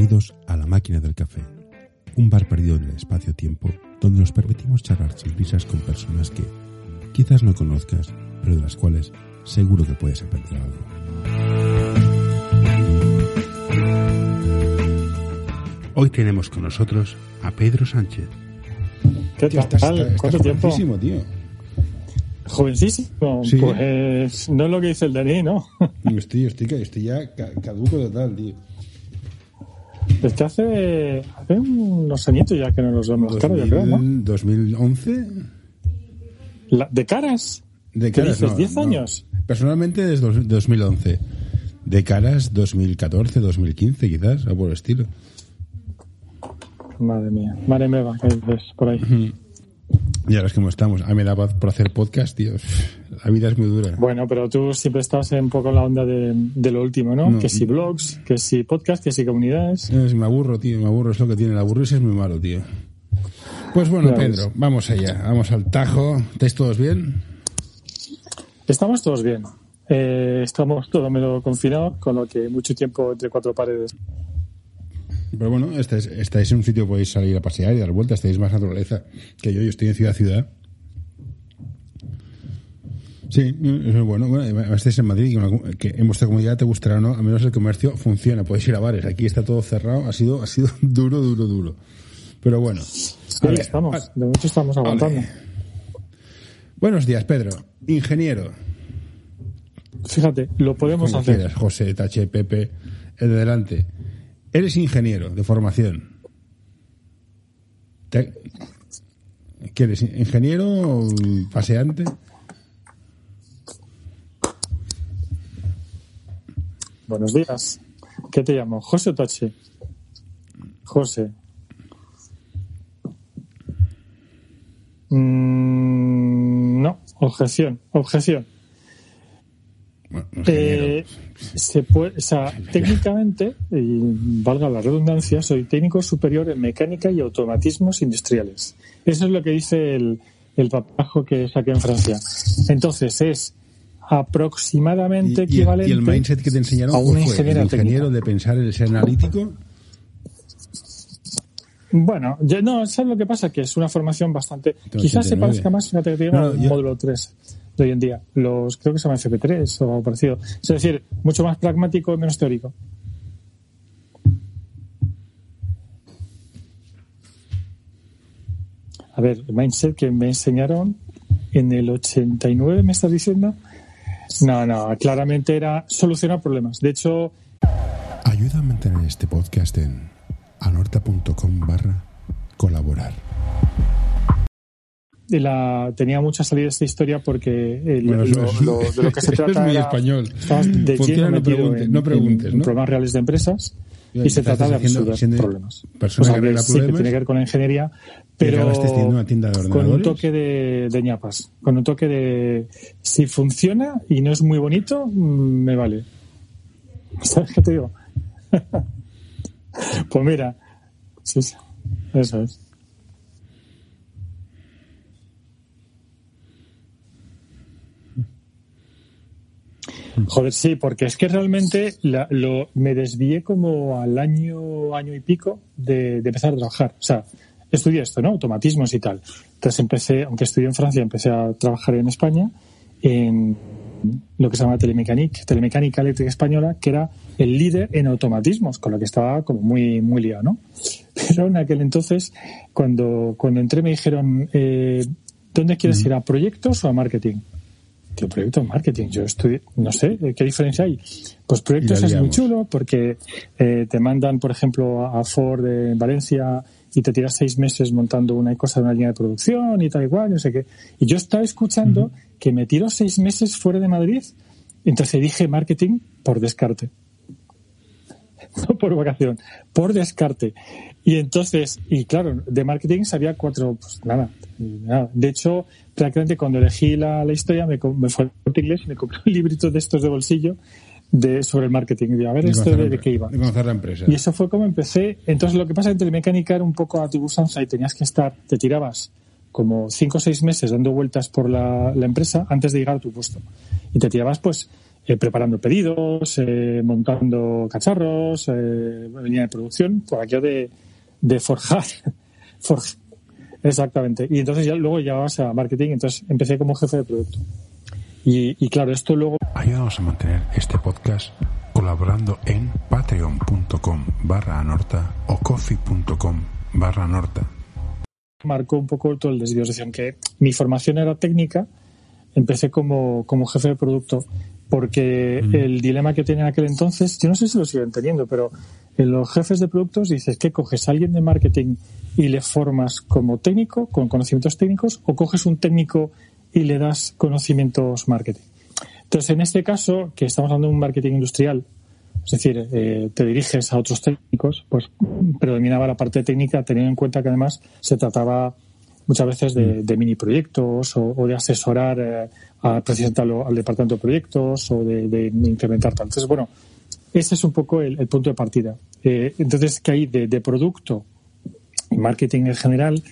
Bienvenidos a La Máquina del Café, un bar perdido en el espacio-tiempo donde nos permitimos charlar sin prisas con personas que quizás no conozcas, pero de las cuales seguro que puedes aprender algo. Hoy tenemos con nosotros a Pedro Sánchez. ¿Qué tal? estás, estás ¿Cuánto tiempo? jovencísimo, tío. Jovencísimo. Sí. Pues no es lo que dice el Dani, ¿no? Estoy, estoy, estoy ya ca- caduco total, tío. Es que hace, hace unos añitos ya que no nos vemos caras, yo creo, ¿no? 2000, 2011. La- ¿De caras? De ¿Qué caras, dices, no, 10 no. años? Personalmente desde dos- 2011. De caras 2014, 2015 quizás, o por el estilo. Madre mía. Madre mía, ¿qué dices por ahí? Y ahora es como estamos. A mí me da por hacer podcast, tío. La vida es muy dura. Bueno, pero tú siempre estás un poco en la onda de, de lo último, ¿no? No. Que si blogs, que si podcast, que si comunidades. Es- me aburro, tío, me aburro, es lo que tiene. El aburrirse es muy malo, tío. Pues bueno. Pedro, vamos allá, vamos al tajo. ¿Estáis todos bien? Estamos todos bien. Eh, estamos todos medio confinados, con lo que mucho tiempo entre cuatro paredes. Pero bueno, estáis, estáis en un sitio que podéis salir a pasear y dar vueltas, estáis más naturaleza que yo. Yo estoy en ciudad ciudad. Sí, eso es bueno. bueno además estáis en Madrid, que una- que en vuestra comunidad te gustará o no, al menos el comercio funciona, podéis ir a bares. Aquí está todo cerrado, ha sido, ha sido duro, duro, duro. Pero bueno. Ahí estamos. De mucho estamos aguantando. Buenos días, Pedro. Ingeniero. Fíjate, lo podemos hacer. quieras, José, Tache, Pepe, el de delante. Eres ingeniero de formación. Te- ¿Qué eres? ¿Ingeniero o paseante? Buenos días. ¿Qué te llamo? ¿José Tachi? José. Mm, no, objeción, objeción. Bueno. Eh, se puede, o sea, técnicamente, y valga la redundancia, soy técnico superior en mecánica y automatismos industriales. Eso es lo que dice el, el papajo que saqué en Francia. Entonces es aproximadamente ¿Y, y el, equivalente y el mindset que te enseñaron a ¿El ingeniero de pensar en el ser analítico? Bueno, yo- no, ¿sabes lo que pasa? Que es una formación bastante... Quizás se 89. parezca más, fíjate que No, no, módulo 3 hoy en día. Los Creo que se llama FP3 o algo parecido. Es decir, mucho más pragmático y menos teórico. A ver, el mindset que me enseñaron en el 89, ¿me estás diciendo? No, no, claramente era solucionar problemas. De hecho, Ayuda a mantener este podcast en anorta.com barra colaborar. De la, tenía muchas salidas de historia porque el- Bueno, lo, de lo que se trata es muy era- español. de no metido preguntes, en, no preguntes, en- ¿no? problemas reales de empresas y se trata de siendo problemas. persona O sea, que sí, que tiene que ver con la ingeniería, pero acabaste teniendo una tienda de con un toque de, de ñapas, con un toque de si funciona y no es muy bonito, mm, me vale. ¿Sabes qué te digo? pues mira, sí, eso es. Joder, sí, porque es que realmente la- lo, me desvié como al año, año y pico de, de empezar a trabajar. O sea, estudié esto, ¿no? Automatismos y tal. Entonces empecé, aunque estudié en Francia, empecé a trabajar en España en lo que se llama Telemecanic, Telemecánica Eléctrica Española, que era el líder en automatismos, con lo que estaba como muy, muy liado, ¿no? Pero en aquel entonces, cuando, cuando entré me dijeron, eh, ¿dónde quieres ir? ¿A proyectos o a marketing? Tío, proyecto de marketing. Yo estudié, no sé, ¿qué diferencia hay? Pues proyectos es muy chulo porque eh, te mandan, por ejemplo, a Ford en Valencia y te tiras seis meses montando una cosa de una línea de producción y tal y cual, no sé qué. Y yo estaba escuchando que me tiro seis meses fuera de Madrid, entonces dije marketing por descarte. No por vocación, por descarte. Y entonces, y claro, de marketing sabía cuatro, pues nada, nada. De hecho, prácticamente cuando elegí la, la historia me, me fue al inglés y me compré un librito de estos de bolsillo de, sobre el marketing. Y digo, a ver, De esto de, de qué iba. De conocer la empresa. Y eso fue como empecé. Entonces lo que pasa es que Telemecánica era un poco a tu usanza y tenías que estar, te tirabas como cinco o seis meses dando vueltas por la, la empresa antes de llegar a tu puesto. Y te tirabas pues eh, preparando pedidos, eh, montando cacharros, eh, venía de producción, por aquello de, de forjar. Exactamente. Y entonces ya luego llevabas a marketing, entonces empecé como jefe de producto. Y, y claro, esto luego... Ayúdanos a mantener este podcast colaborando en patreon.com barra anorta o coffee.com barra anorta. Marcó un poco todo el desvío. Es decir, aunque mi formación era técnica, empecé como, como jefe de producto porque mm. el dilema que tenía en aquel entonces, yo no sé si lo siguen teniendo, pero en los jefes de productos dices que coges a alguien de marketing y le formas como técnico, con conocimientos técnicos, o coges un técnico y le das conocimientos marketing. Entonces, en este caso, que estamos hablando de un marketing industrial, es decir, eh, te diriges a otros técnicos, pues predominaba la parte técnica, teniendo en cuenta que además se trataba muchas veces de, de mini proyectos o, de asesorar eh, a, precisamente al, departamento de proyectos o de, incrementar tal. Entonces, bueno, ese es un poco el, punto de partida. Eh, entonces, que hay de, producto y marketing en general.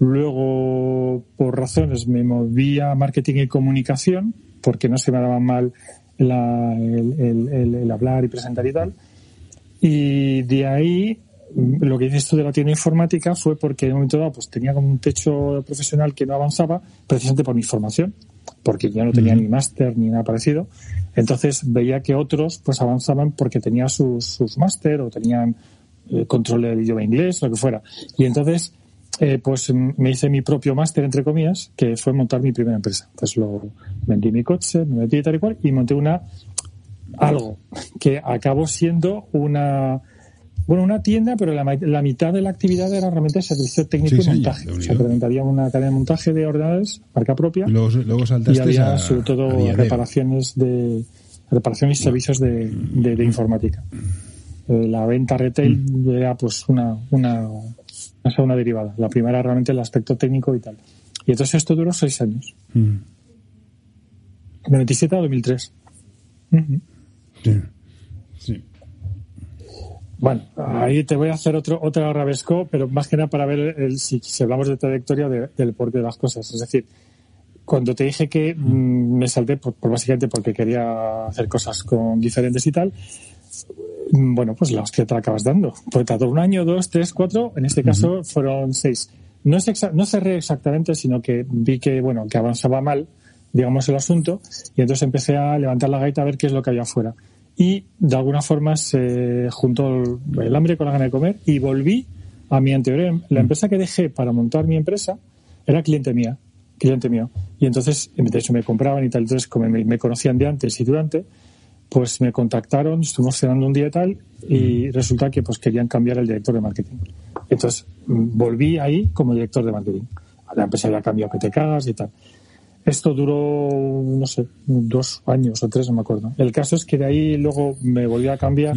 Luego, por razones, me moví a marketing y comunicación porque no se me daba mal la, el, el, hablar y presentar y tal. Y de ahí lo que dices tú de la tienda informática fue porque en un momento dado pues tenía como un techo profesional que no avanzaba precisamente por mi formación porque yo no tenía ni máster ni nada parecido. Entonces veía que otros pues avanzaban porque tenían sus, sus máster o tenían eh, control del idioma inglés lo que fuera. Y entonces eh, pues me hice mi propio máster entre comillas que fue montar mi primera empresa. Entonces lo vendí mi coche me metí y tal y cual y monté una algo que acabó siendo una bueno, una tienda, pero la, mitad de la actividad era realmente servicio técnico y montaje. o sea, que una cadena de montaje de ordenadores, marca propia. Luego, luego y había sobre todo reparaciones de reparaciones y servicios de, de, informática. Eh, la venta retail mm. era pues una, una, una derivada. La primera realmente el aspecto técnico y tal. Y entonces esto duró seis años. Mm. De 97 a 2003. Sí. Bueno, ahí te voy a hacer otro otra rabesco, pero más que nada para ver el, si, hablamos de trayectoria del porqué de las cosas. Es decir, cuando te dije que mm, me salté, por, básicamente porque quería hacer cosas con diferentes y tal, mm, bueno, pues la hostia te la acabas dando. Pues tardó un año, dos, tres, cuatro, en este caso fueron seis. No, es no cerré exactamente, sino que vi que, bueno, que avanzaba mal, digamos, el asunto, y entonces empecé a levantar la gaita a ver qué es lo que había afuera y de alguna forma se juntó el, hambre con la gana de comer y volví a mi anterior. La mm. empresa que dejé para montar mi empresa era cliente mía, cliente mío. Y entonces, de hecho, me compraban y tal. Entonces, como me, conocían de antes y durante, pues me contactaron, estuvimos cenando un día y tal, y mm. resulta que pues querían cambiar el director de marketing. Entonces, mm, volví ahí como director de marketing. La empresa había cambiado que te cagas y tal. Esto duró, no sé, dos años o tres, no me acuerdo. El caso es que de ahí luego me volví a cambiar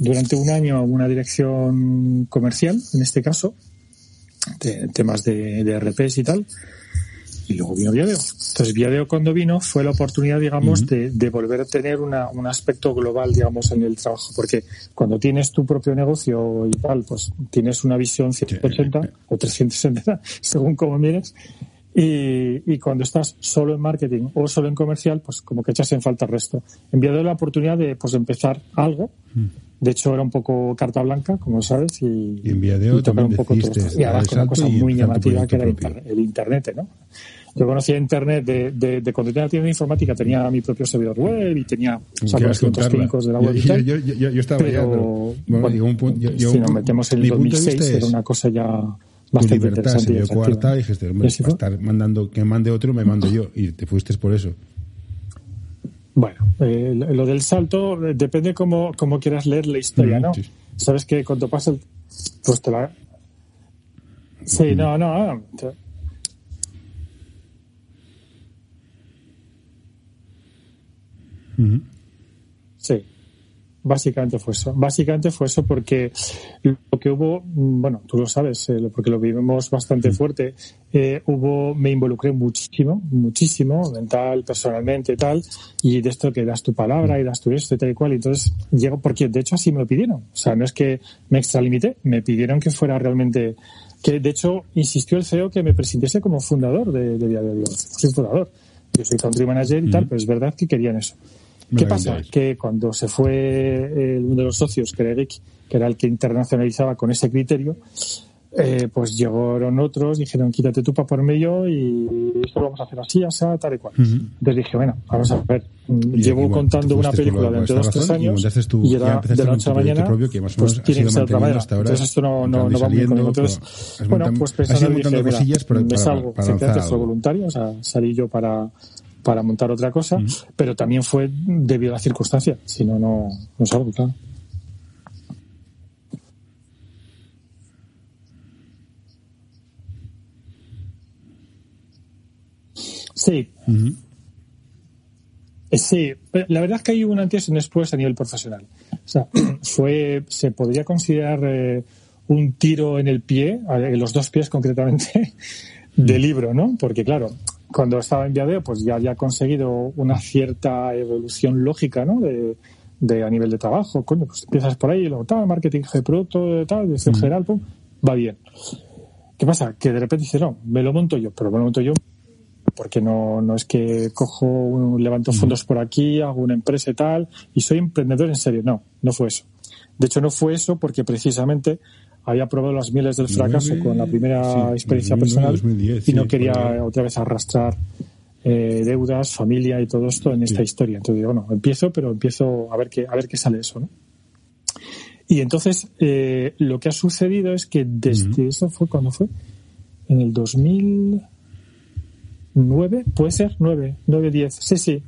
durante un año a una dirección comercial, en este caso, de temas de, de RPs y tal. Y luego vino Viadeo. Entonces, Viadeo cuando vino fue la oportunidad, digamos, de, de, volver a tener una, un aspecto global, digamos, en el trabajo. Porque cuando tienes tu propio negocio y tal, pues tienes una visión 180 o 360, según como mires, y, y, cuando estás solo en marketing o solo en comercial, pues como que echas en falta el resto. Enviado la oportunidad de pues empezar algo. Mm. De hecho, era un poco carta blanca, como sabes, y, y, y tocar un poco todo Y además con una cosa muy llamativa que era el Internet, ¿no? Yo conocía Internet de, de, de cuando tenía tienda de informática, tenía mi propio servidor web y tenía conocimientos técnicos de la web y tal. Yo, yo, yo, estaba pero, bueno, digo, un, si nos metemos en el 2006, era una cosa ya tu libertad se dio cuarta y dijiste, hombre, para estar mandando que mande otro, me mando yo. Y te fuiste por eso. Bueno, eh, lo del salto eh, depende cómo, cómo quieras leer la historia, ¿no? Sabes que cuando pasa el... Pues te la... Sí, no, no. Sí. Básicamente fue eso. Básicamente fue eso porque lo que hubo, bueno, tú lo sabes, eh, porque lo vivimos bastante fuerte, eh, hubo, me involucré muchísimo, muchísimo, mental, personalmente y tal, y de esto que das tu palabra y das tu esto y tal y cual, y entonces llego, porque de hecho así me lo pidieron. O sea, no es que me extralimité, me pidieron que fuera realmente, que de hecho insistió el CEO que me presentase como fundador de, de Vía de Dios. Soy fundador. Yo soy country manager y tal, pero es verdad que querían eso. ¿Qué pasa? Que cuando se fue uno de los socios, que era Eric, que era el que internacionalizaba con ese criterio, eh, pues llegaron otros, dijeron quítate tú para por medio y esto lo vamos a hacer así, así, tal y cual. Entonces dije, bueno, vamos a ver, llevo contando una película durante dos tres años y, era de la noche a la mañana, pues tiene que ser de otra manera. Entonces esto no, no, no va muy conmigo. Entonces, bueno, pues pensando dije, mira, para, me salgo, efectivamente soy voluntario, o sea, salí yo para para montar otra cosa, pero también fue debido a la circunstancia, si no, no, no salgo, claro. Sí. Sí, la verdad es que hay un antes y un después a nivel profesional. O sea, fue, se podría considerar eh, un tiro en el pie, en los dos pies concretamente, de libro, ¿no? Porque claro, cuando estaba en Viadeo, pues ya había conseguido una cierta evolución lógica, ¿no? De, de a nivel de trabajo, coño, pues empiezas por ahí, luego tal, marketing de producto, tal, dirección general, pum, va bien. ¿Qué pasa? Que de repente dices, no, me lo monto yo, pero me lo monto yo porque no, no es que cojo, levanto fondos por aquí, hago una empresa y tal, y soy emprendedor en serio. No, no fue eso. De hecho, no fue eso porque precisamente había probado las mieles del fracaso con la primera experiencia personal y no quería otra vez arrastrar eh, deudas, familia y todo esto en esta historia. Entonces digo, bueno, empiezo, pero empiezo a ver qué, a ver qué sale eso, ¿no? Y entonces eh, lo que ha sucedido es que desde eso fue cuando fue en el 2000 ¿Nueve? ¿Puede ser? ¿Nueve? ¿Nueve, diez? Sí, sí.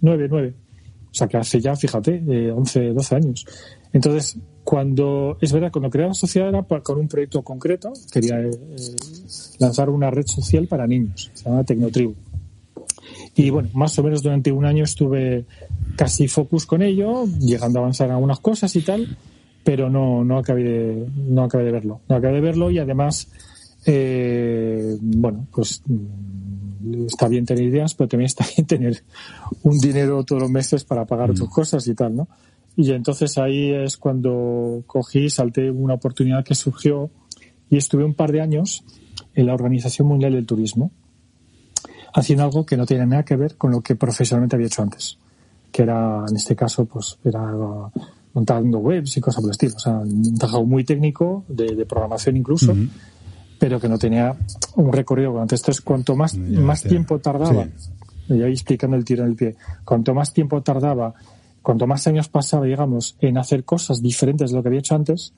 Nueve, nueve. O sea que hace ya, fíjate, eh, 11, 12 años. Entonces, cuando, es verdad, cuando creé la sociedad era con un proyecto concreto, quería eh, lanzar una red social para niños, se llama Tecnotribu. Y bueno, más o menos durante un año estuve casi focus con ello, llegando a avanzar en algunas cosas y tal, pero no, no acabé de, no acabé de verlo. No acabé de verlo y además, eh, bueno, pues está bien tener ideas, pero también está bien tener un dinero todos los meses para pagar tus mm. cosas y tal, ¿no? Y entonces ahí es cuando cogí, salté una oportunidad que surgió y estuve un par de años en la Organización Mundial del Turismo, haciendo algo que no tiene nada que ver con lo que profesionalmente había hecho antes, que era, en este caso, pues era montando webs y cosas por el estilo, o sea, un trabajo muy técnico, de, programación incluso, pero que no tenía un recorrido. Entonces, cuanto más, más tiempo tardaba, y ahí explicando el tiro en el pie, cuanto más tiempo tardaba, cuanto más años pasaba, digamos, en hacer cosas diferentes de lo que había hecho antes,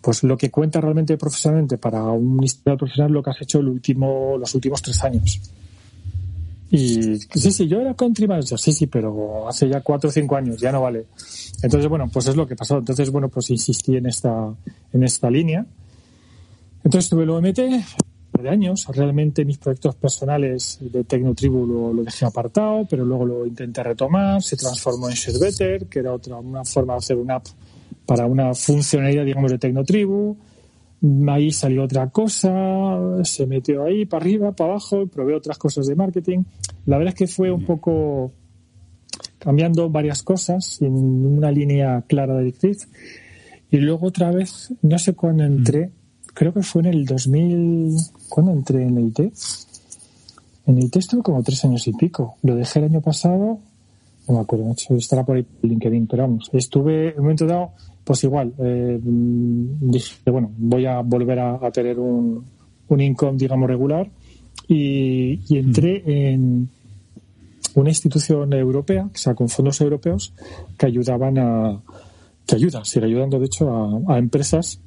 pues lo que cuenta realmente profesionalmente para un historiador profesional lo que has hecho el último, los últimos tres años. Y sí, sí, yo era country manager, sí, sí, pero hace ya cuatro o cinco años, ya no vale. Entonces, bueno, pues es lo que pasó. Entonces, bueno, pues insistí en esta, en esta línea entonces tuve el OMT de años. Realmente mis proyectos personales de Tecnotribu lo, lo dejé apartado, pero luego lo intenté retomar. Se transformó en ShareBetter, que era otra una forma de hacer una app para una funcionalidad, digamos, de Tecnotribu. Ahí salió otra cosa, se metió ahí para arriba, para abajo, probé otras cosas de marketing. La verdad es que fue un poco cambiando varias cosas en una línea clara de directriz. Y luego otra vez, no sé cuándo entré, creo que fue en el 2000, ¿cuándo entré en el IT? En el IT estuve como tres años y pico. Lo dejé el año pasado, no me acuerdo, estará por ahí LinkedIn, pero vamos, estuve en un momento dado, pues igual, eh, dije, bueno, voy a volver a, tener un, un income, digamos, regular y, entré mm. en una institución europea, o sea, con fondos europeos que ayudaban a, que ayuda, sigue ayudando de hecho a, a empresas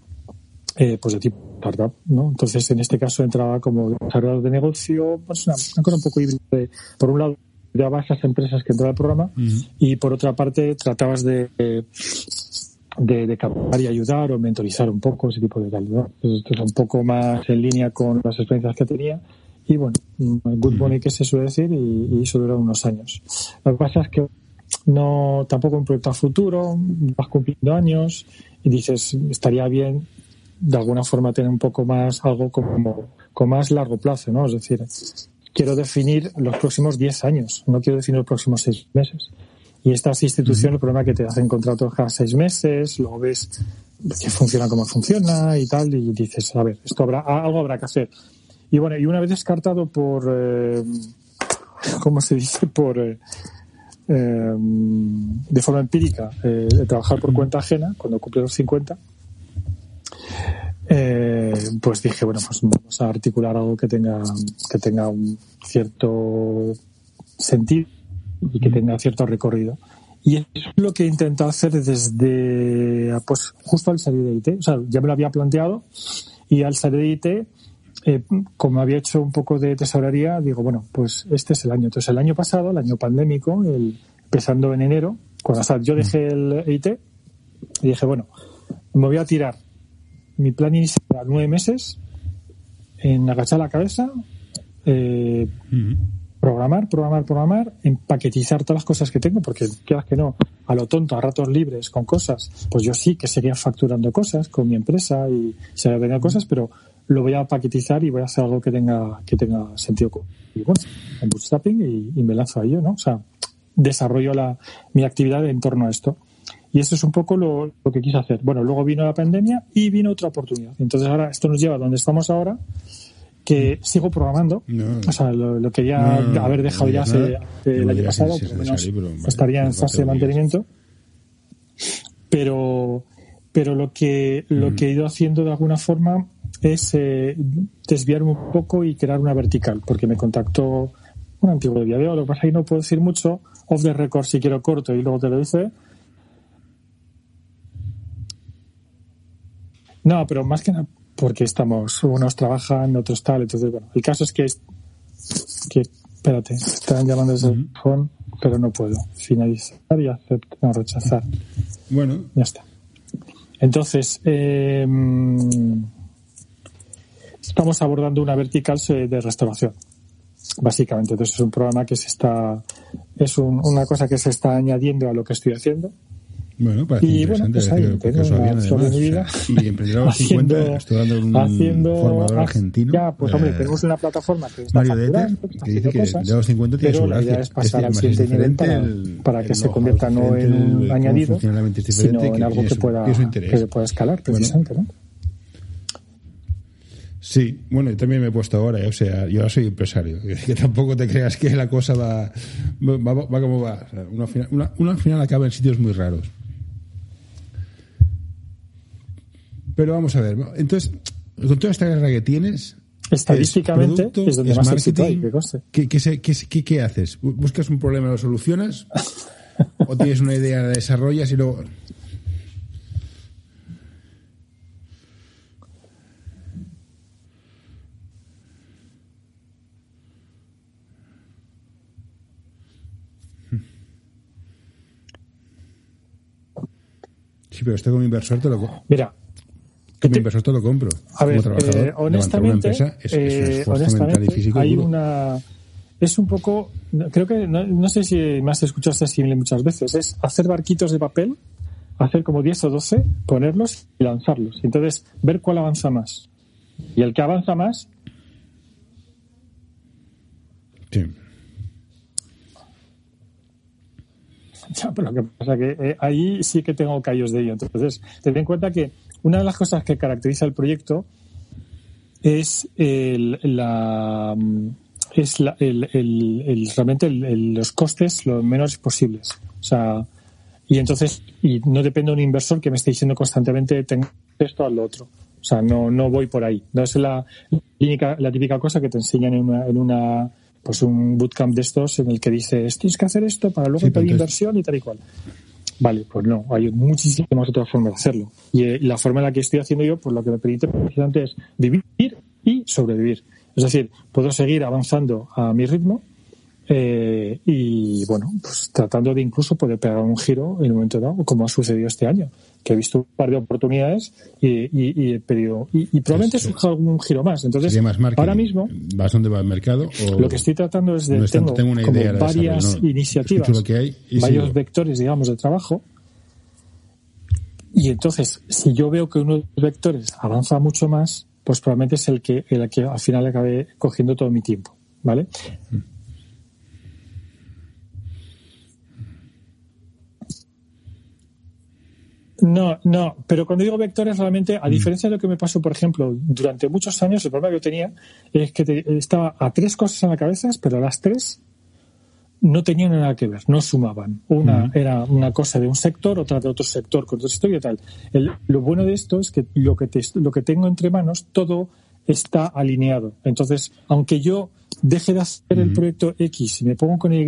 eh, pues de tipo startup, ¿no? Entonces, en este caso entraba como desarrollador de negocio, pues una, cosa un poco híbrida. por un lado, de las empresas que entraban al programa y por otra parte tratabas de, de, de captar y ayudar o mentorizar un poco ese tipo de calidad. esto es un poco más en línea con las experiencias que tenía y bueno, good money que se suele decir y, y eso duró unos años. Lo que pasa es que no, tampoco un proyecto a futuro, vas cumpliendo años y dices, estaría bien de alguna forma tener un poco más algo como con más largo plazo, ¿no? Es decir, quiero definir los próximos 10 años, no quiero definir los próximos 6 meses. Y estas instituciones, el problema es que te hacen contratos cada 6 meses, luego ves que funciona como funciona y tal, y dices, a ver, esto habrá, algo habrá que hacer. Y bueno, y una vez descartado por, eh, ¿cómo se dice? Por, eh, eh, de forma empírica de trabajar por cuenta ajena cuando cumple los 50 eh, pues dije bueno pues vamos a articular algo que tenga que tenga un cierto sentido y que tenga cierto recorrido. Y es lo que he intentado hacer desde pues justo al salir de IT o sea ya me lo había planteado y al salir de IT eh, como había hecho un poco de tesorería, digo, bueno, pues este es el año. Entonces, el año pasado, el año pandémico, el, empezando en enero, cuando hasta yo dejé el EIT, y dije, bueno, me voy a tirar mi plan inicial a nueve meses en agachar la cabeza, eh, programar, programar, programar, empaquetizar todas las cosas que tengo, porque quieras que no, a lo tonto, a ratos libres con cosas, pues yo sí que seguía facturando cosas con mi empresa y se venía cosas, pero lo voy a paquetizar y voy a hacer algo que tenga, que tenga sentido. Y bueno, en bootstrapping y, me lanzo a ello, ¿no? O sea, desarrollo la, mi actividad en torno a esto. Y eso es un poco lo, lo, que quise hacer. Bueno, luego vino la pandemia y vino otra oportunidad. Entonces ahora esto nos lleva a donde estamos ahora, que sigo programando. O sea, lo, lo quería haber dejado ya hace, el año pasado, por lo menos estaría en fase de mantenimiento. Pero, pero lo que, lo que he ido haciendo de alguna forma es eh, desviarme un poco y crear una vertical, porque me contactó un antiguo de Viadeo, lo que pasa es que no puedo decir mucho, off the record si quiero corto y luego te lo dice. No, pero más que nada porque estamos, unos trabajan, otros tal, entonces bueno, el caso es que, que espérate, están llamando desde el phone, pero no puedo finalizar y aceptar, no, rechazar. Bueno. Ya está. Entonces, eh, estamos abordando una vertical de restauración, básicamente. Entonces es un programa que se está, es una cosa que se está añadiendo a lo que estoy haciendo. Bueno, parece y interesante. Bueno, pues ahí, tengo una vida. Y emprendedor 50, estoy dando un haciendo, formador argentino. Ya, pues hombre, eh, tenemos una plataforma que está Mario Dete, que dice que los 50 tiene su la idea es pasar al siguiente nivel para, el, para que el se convierta no en un añadido, sino en algo que pueda, que pueda escalar, precisamente, ¿no? Sí, bueno, yo también me he puesto ahora, ¿eh? o sea, yo ahora soy empresario, que tampoco te creas que la cosa va, va, va como va. O sea, una, final, una, una, al final acaba en sitios muy raros. Pero vamos a ver, entonces, con toda esta guerra que tienes, estadísticamente es, producto, es donde es más marketing, hay, que ¿qué, qué, qué, ¿qué, haces? ¿Buscas un problema y lo solucionas? ¿O tienes una idea, la desarrollas y luego... Sí, pero esto como inversor te lo. Mira. Como inversor te lo compro. A ver, eh, honestamente, empresa, es, eh, honestamente hay una... Es un poco, creo que, no, no sé si me has escuchado simile muchas veces, es hacer barquitos de papel, hacer como 10 o 12, ponerlos y lanzarlos. Y entonces, ver cuál avanza más. Y el que avanza más... Sí. pero lo que pasa que eh, ahí sí que tengo callos de ello. Entonces, ten en cuenta que una de las cosas que caracteriza el proyecto es el, la es la, el, el, realmente los costes lo menos posibles. O sea, y entonces, y no depende de un inversor que me esté diciendo constantemente, tengo esto al otro. O sea, no, no voy por ahí. No es la, la, la típica cosa que te enseñan en una, en una pues un bootcamp de estos en el que dices, tienes que hacer esto para luego pedir inversión y tal y cual. Vale, pues no, hay muchísimas otras formas de hacerlo. Y eh, la forma en la que estoy haciendo yo, pues lo que me permite precisamente es vivir y sobrevivir. Es decir, puedo seguir avanzando a mi ritmo, eh, y bueno, pues tratando de incluso poder pegar un giro en un momento dado, como ha sucedido este año, que he visto un par de oportunidades y, y, he pedido, y, probablemente surja algún giro más. Entonces, ahora mismo, ¿vas donde va el mercado? lo que estoy tratando es de, tengo, tengo como varias iniciativas, varios vectores, digamos, de trabajo. Y entonces, si yo veo que uno de los vectores avanza mucho más, pues probablemente es el que, el que al final acabe cogiendo todo mi tiempo, ¿vale? Mm. No, no, pero cuando digo vectores, realmente, a mm. diferencia de lo que me pasó, por ejemplo, durante muchos años, el problema que yo tenía es que estaba a tres cosas en la cabeza, pero las tres no tenían nada que ver, no sumaban. Una era una cosa de un sector, otra de otro sector, con otro sector y tal. lo bueno de esto es que lo que, lo que tengo entre manos, todo está alineado. Entonces, aunque yo deje de hacer el proyecto X y me pongo con Y,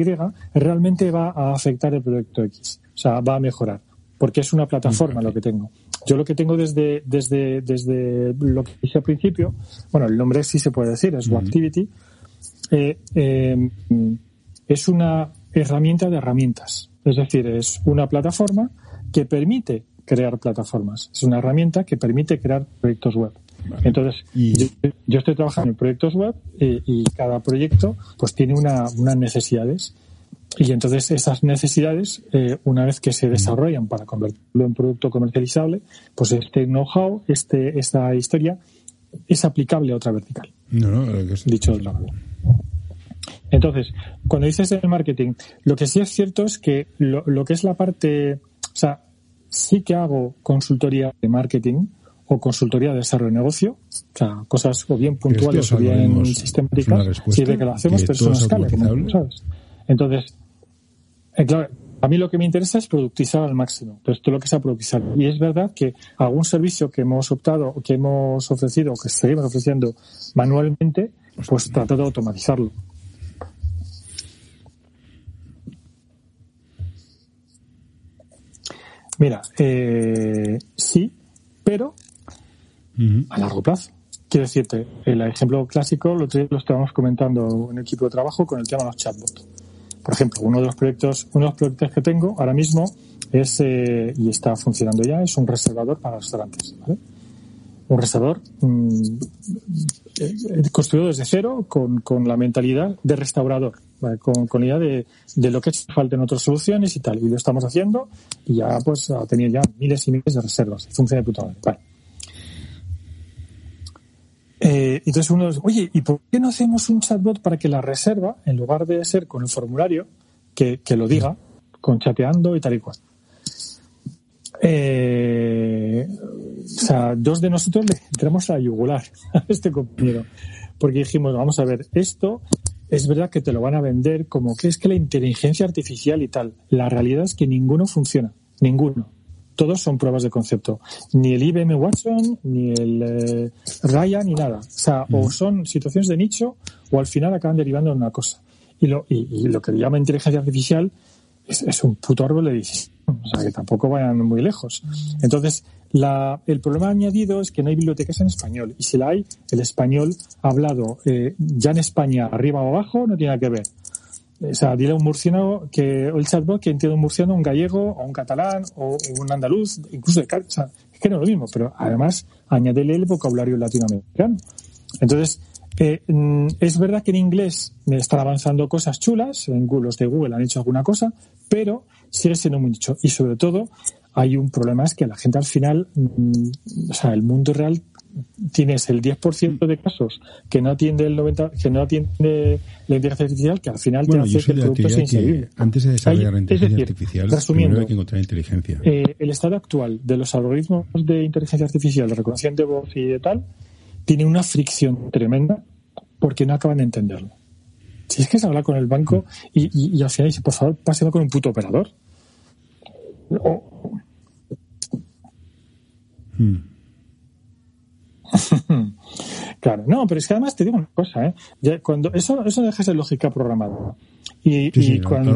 realmente va a afectar el proyecto X. O sea, va a mejorar. Porque es una plataforma lo que tengo. Yo lo que tengo desde, desde, desde lo que dije al principio, bueno, el nombre sí se puede decir, es WebActivity, eh, eh, es una herramienta de herramientas. Es decir, es una plataforma que permite crear plataformas. Es una herramienta que permite crear proyectos web. Entonces, yo, estoy trabajando en proyectos web eh, y, cada proyecto pues tiene unas necesidades. Y entonces esas necesidades, eh, una vez que se desarrollan para convertirlo en producto comercializable, pues este know-how, este, esta historia, es aplicable a otra vertical. No, no, Dicho de otra manera. Entonces, cuando dices el marketing, lo que sí es cierto es que lo, lo que es la parte, o sea, sí que hago consultoría de marketing o consultoría de desarrollo de negocio, o sea, cosas o bien puntuales o bien sistemáticas, sí de que lo hacemos, pero eso no escala, como sabes. Entonces, eh, claro, a mí lo que me interesa es productizar al máximo. Entonces, todo lo que sea productizar. Y es verdad que algún servicio que hemos optado, que hemos ofrecido, que seguimos ofreciendo manualmente, pues trato de automatizarlo. Mira, eh, sí, pero a largo plazo. Quiero decirte, el ejemplo clásico lo, lo estábamos comentando en el equipo de trabajo con el tema de los chatbots. Por ejemplo, uno de los proyectos, uno de los proyectos que tengo ahora mismo es, eh, y está funcionando ya, es un reservador para restaurantes. ¿vale? Un reservador mm, eh, construido desde cero con, con, la mentalidad de restaurador, con, con, la idea de, de lo que hecho falta en otras soluciones y tal. Y lo estamos haciendo y ya pues ha tenido ya miles y miles de reservas. Funciona de puta madre. Eh, entonces uno dice, oye, ¿y por qué no hacemos un chatbot para que la reserva, en lugar de ser con el formulario, que, que lo diga, con chateando y tal y cual? Eh, o sea, dos de nosotros le entramos a yugular a este compañero. Porque dijimos, vamos a ver, esto es verdad que te lo van a vender como que es que la inteligencia artificial y tal. La realidad es que ninguno funciona. Ninguno. Todos son pruebas de concepto. Ni el IBM Watson, ni el eh, Ryan, ni nada. O sea, o son situaciones de nicho o al final acaban derivando en una cosa. Y lo, y, lo que llama inteligencia artificial es, es un puto árbol de decisión. O sea, que tampoco vayan muy lejos. Entonces, la, el problema añadido es que no hay bibliotecas en español. Y si la hay, el español hablado eh, ya en España, arriba o abajo, no tiene nada que ver. O sea, dile a un murciano que, o el chatbot que entiende un murciano, un gallego, o un catalán, o un andaluz, incluso de o sea, es que no es lo mismo, pero además añádele el vocabulario latinoamericano. Entonces, eh, mm, es verdad que en inglés me están avanzando cosas chulas, en los de Google han hecho alguna cosa, pero sigue siendo muy dicho. Y sobre todo, hay un problema, es que la gente al final, mm, o sea, el mundo real tienes el 10% de casos que no atiende el 90, que no atiende la inteligencia artificial, que al final te hace que el producto sea inservible. Antes de desarrollar la inteligencia artificial, resumiendo, hay que encontrar inteligencia. Eh, el estado actual de los algoritmos de inteligencia artificial, de reconocimiento de voz y de tal, tiene una fricción tremenda porque no acaban de entenderlo. Si es que se habla con el banco y, y, al final dice, por favor, páselo con un puto operador. Hmm. claro, no, pero es que además te digo una cosa, ¿eh? cuando eso, eso deja de lógica programada. Y, cuando,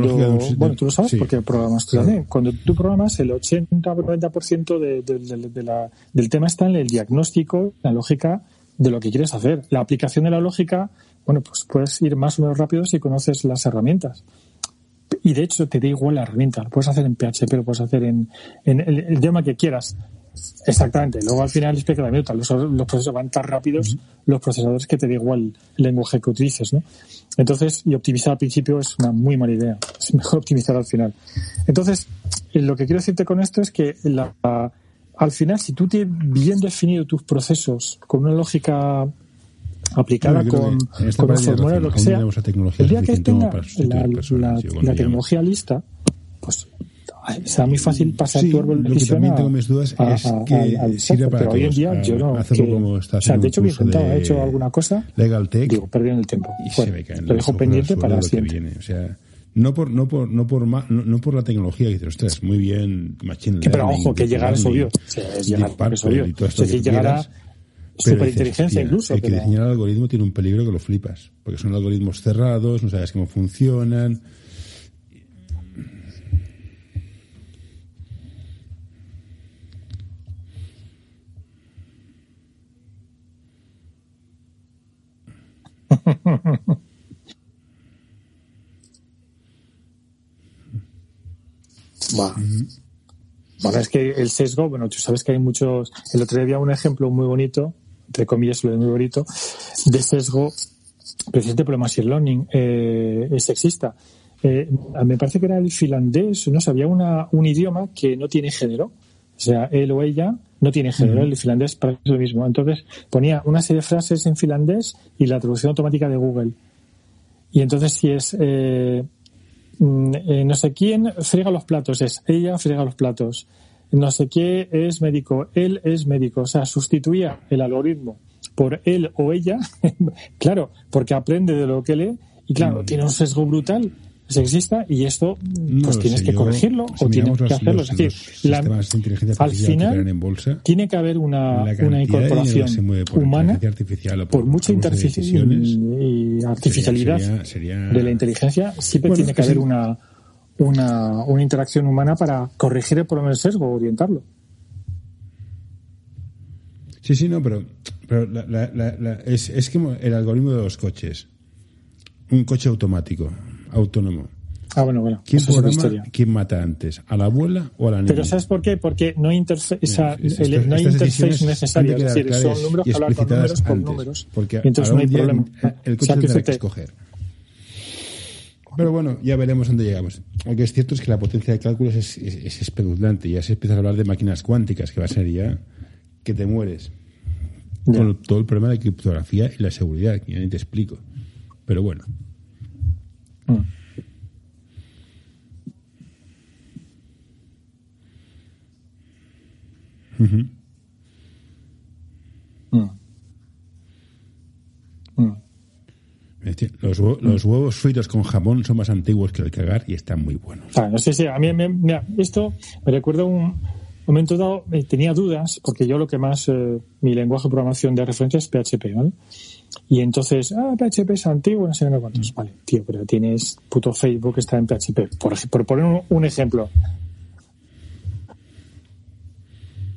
bueno, tú lo sabes porque programas tú también. Cuando tú programas, el 80-90% de, de, la, del tema está en el diagnóstico, la lógica de lo que quieres hacer. La aplicación de la lógica, bueno, pues puedes ir más o menos rápido si conoces las herramientas. Y de hecho te da igual la herramienta. Lo puedes hacer en PHP, lo puedes hacer en, en el, idioma que quieras. Exactamente. Luego al final es que los, los procesos van tan rápidos, los procesadores, que te da igual el lenguaje que utilices, ¿no? Entonces, y optimizar al principio es una muy mala idea. Es mejor optimizar al final. Entonces, eh, lo que quiero decirte con esto es que la, al final, si tú tienes bien definido tus procesos con una lógica aplicada con, con un formulario, lo que sea, el día que tenga la, la, tecnología lista, pues será muy fácil pasar tu árbol de decisión a, mis dudas es que al sirve para pero hoy en día yo no que, o sea de hecho he intentado he hecho alguna cosa Legal Tech digo perdieron el tiempo bueno, lo dejo pendiente para siempre viene. o sea No por, no por, no por, no, no por la tecnología, que dices, ostras, muy bien, machine Que, pero learning, ojo, que llegar es learning, obvio. O sea, es llegar es obvio. y Es decir, que superinteligencia incluso. El que pero- diseñar el algoritmo tiene un peligro que lo flipas, porque son algoritmos cerrados, no sabes cómo funcionan. Buah. Bueno, es que el sesgo, bueno, tú sabes que hay muchos. El otro día había un ejemplo muy bonito, entre comillas, lo de muy bonito, de sesgo, precisamente por el machine learning, eh, es sexista. Eh, me parece que era el finlandés, no sé, había una, un idioma que no tiene género. O sea, él o ella no tiene género, el finlandés parece lo mismo. Entonces ponía una serie de frases en finlandés y la traducción automática de Google. Y entonces si es eh, mm, eh, no sé quién friega los platos, es ella friega los platos. No sé qué es médico, él es médico. O sea, sustituía el algoritmo por él o ella, claro, porque aprende de lo que lee y claro, tiene un sesgo brutal sexista y esto pues tienes sé, que yo, corregirlo si o tienes que los- hacerlo. es decir, la- de al final operan en bolsa, tiene que haber una, una incorporación por humana artificial o por mucha decisiones, y artificialidad sería- sería- de la inteligencia, siempre Bueno, tiene que haber una, una, una interacción humana para corregir el problema del sesgo, orientarlo. Sí, sí, no, pero, pero la- la- la- la- es, es como el algoritmo de los coches. Un coche automático, autónomo. Ah, bueno, bueno, ¿Quién, programa- mata antes? ¿A la abuela o a la niña? Pero ¿sabes por qué? Porque no, hay interfe- esa- Es- el- estas- no hay interface necesaria. Es decir, son números que hablan con números por números. Porque y entonces no hay problema. el- el O sea, coche que tendrá que escoger. Pero bueno, ya veremos dónde llegamos. Lo que es cierto es que la potencia de cálculos es, es, es espeluznante. Ya se empieza a hablar de máquinas cuánticas, que va a ser ya que te mueres. Con todo el problema de criptografía y la seguridad, que ya ni te explico. Pero bueno. Mm. Los, hue- los huevos fritos con jamón son más antiguos que el cagar y están muy buenos. No sé si a mí me, mira, esto me recuerda un momento dado, eh, tenía dudas, porque yo lo que más, eh, mi lenguaje de programación de referencia es PHP, ¿vale? Y entonces, ah, PHP es antiguo, no sé cuántos. Vale, tío, pero tienes puto Facebook que está en PHP. Por, poner un, un ejemplo.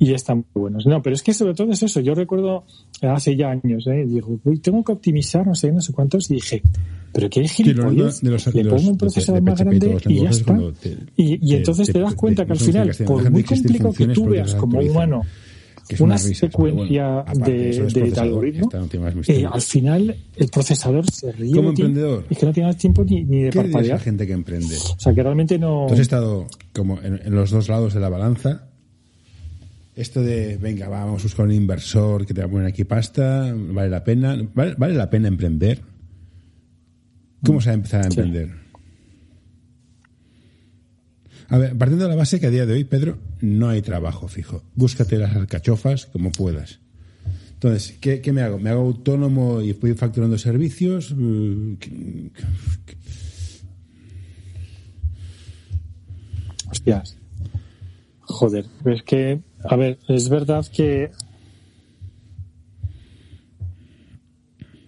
Y están muy buenos. No, pero es que sobre todo es eso. Yo recuerdo hace ya años, ¿eh? Digo, uy, tengo que optimizar no sé, no sé cuántos. Y dije, pero qué Sí, gilipollas. de los- Le pongo un procesador más grande y ya está. te- Y, y entonces te, te- das cuenta que al final, existen por muy complicado que tú veas como humano Que es una, una risa, secuencia bueno, de, es de- algoritmo, eh, al final el procesador se ríe Como emprendedor. y que no tienes tiempo ni, ni de ¿Qué parpadear. gente que emprende? O sea, que realmente no... Tú has estado como en, en los dos lados de la balanza. Esto de, venga, va, vamos a buscar un inversor que te va a poner aquí pasta, vale la pena, vale, vale la pena emprender. ¿Cómo se va a empezar a Sí. emprender? A ver, partiendo de la base que a día de hoy, Pedro, no hay trabajo fijo. Búscate las alcachofas como puedas. Entonces, ¿qué, qué me hago? ¿Me hago autónomo y voy facturando servicios? Mm, ¿qué- qué- Hostias. Joder, es que, a ver, es verdad que...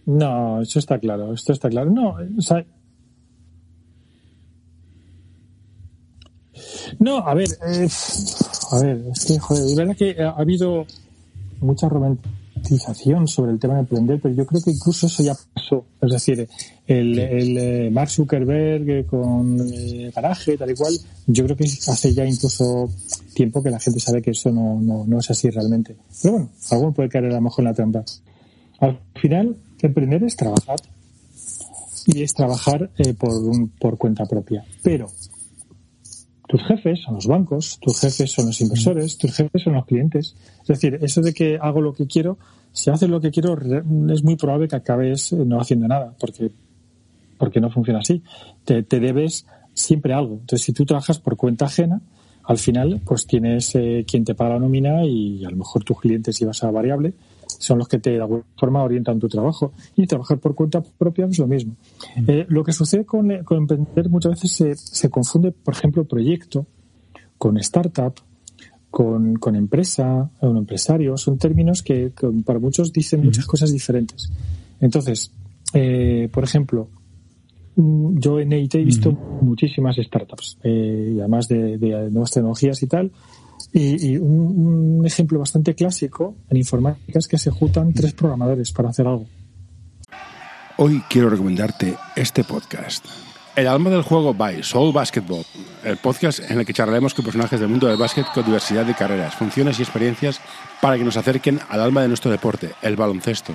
No, eso está claro, esto está claro. No, o sea... No, a ver, eh, a ver, es que, joder, es verdad que ha habido mucha romantización sobre el tema de emprender, pero yo creo que incluso eso ya pasó. Es decir, el, el eh, Mark Zuckerberg eh, con eh, garaje, tal y cual, yo creo que hace ya incluso tiempo que la gente sabe que eso no, no, no es así realmente. Pero bueno, alguno puede caer a lo mejor en la trampa. Al final, emprender es trabajar. Y es trabajar eh, por, un, por cuenta propia. Pero tus jefes son los bancos, tus jefes son los inversores, tus jefes son los clientes. Es decir, eso de que hago lo que quiero, si haces lo que quiero, es muy probable que acabes eh, no haciendo nada, porque, porque no funciona así. Te, te debes siempre algo. Entonces, si tú trabajas por cuenta ajena, al final, pues tienes eh, quien te paga la nómina y a lo mejor tus clientes ibas a variable son los que te de alguna forma orientan tu trabajo. Y trabajar por cuenta propia es lo mismo. Eh, lo que sucede con, emprender muchas veces se, se confunde, por ejemplo, proyecto con startup, con, con empresa, un empresario. Son términos que, para muchos dicen muchas cosas diferentes. Entonces, eh, por ejemplo, mm, yo en EIT he visto muchísimas startups, eh, además de, nuevas tecnologías y tal. Y, un, ejemplo bastante clásico en informática es que se juntan tres programadores para hacer algo. Hoy quiero recomendarte este podcast. El alma del juego by Soul Basketball, el podcast en el que charlaremos con personajes del mundo del básquet con diversidad de carreras, funciones y experiencias para que nos acerquen al alma de nuestro deporte, el baloncesto.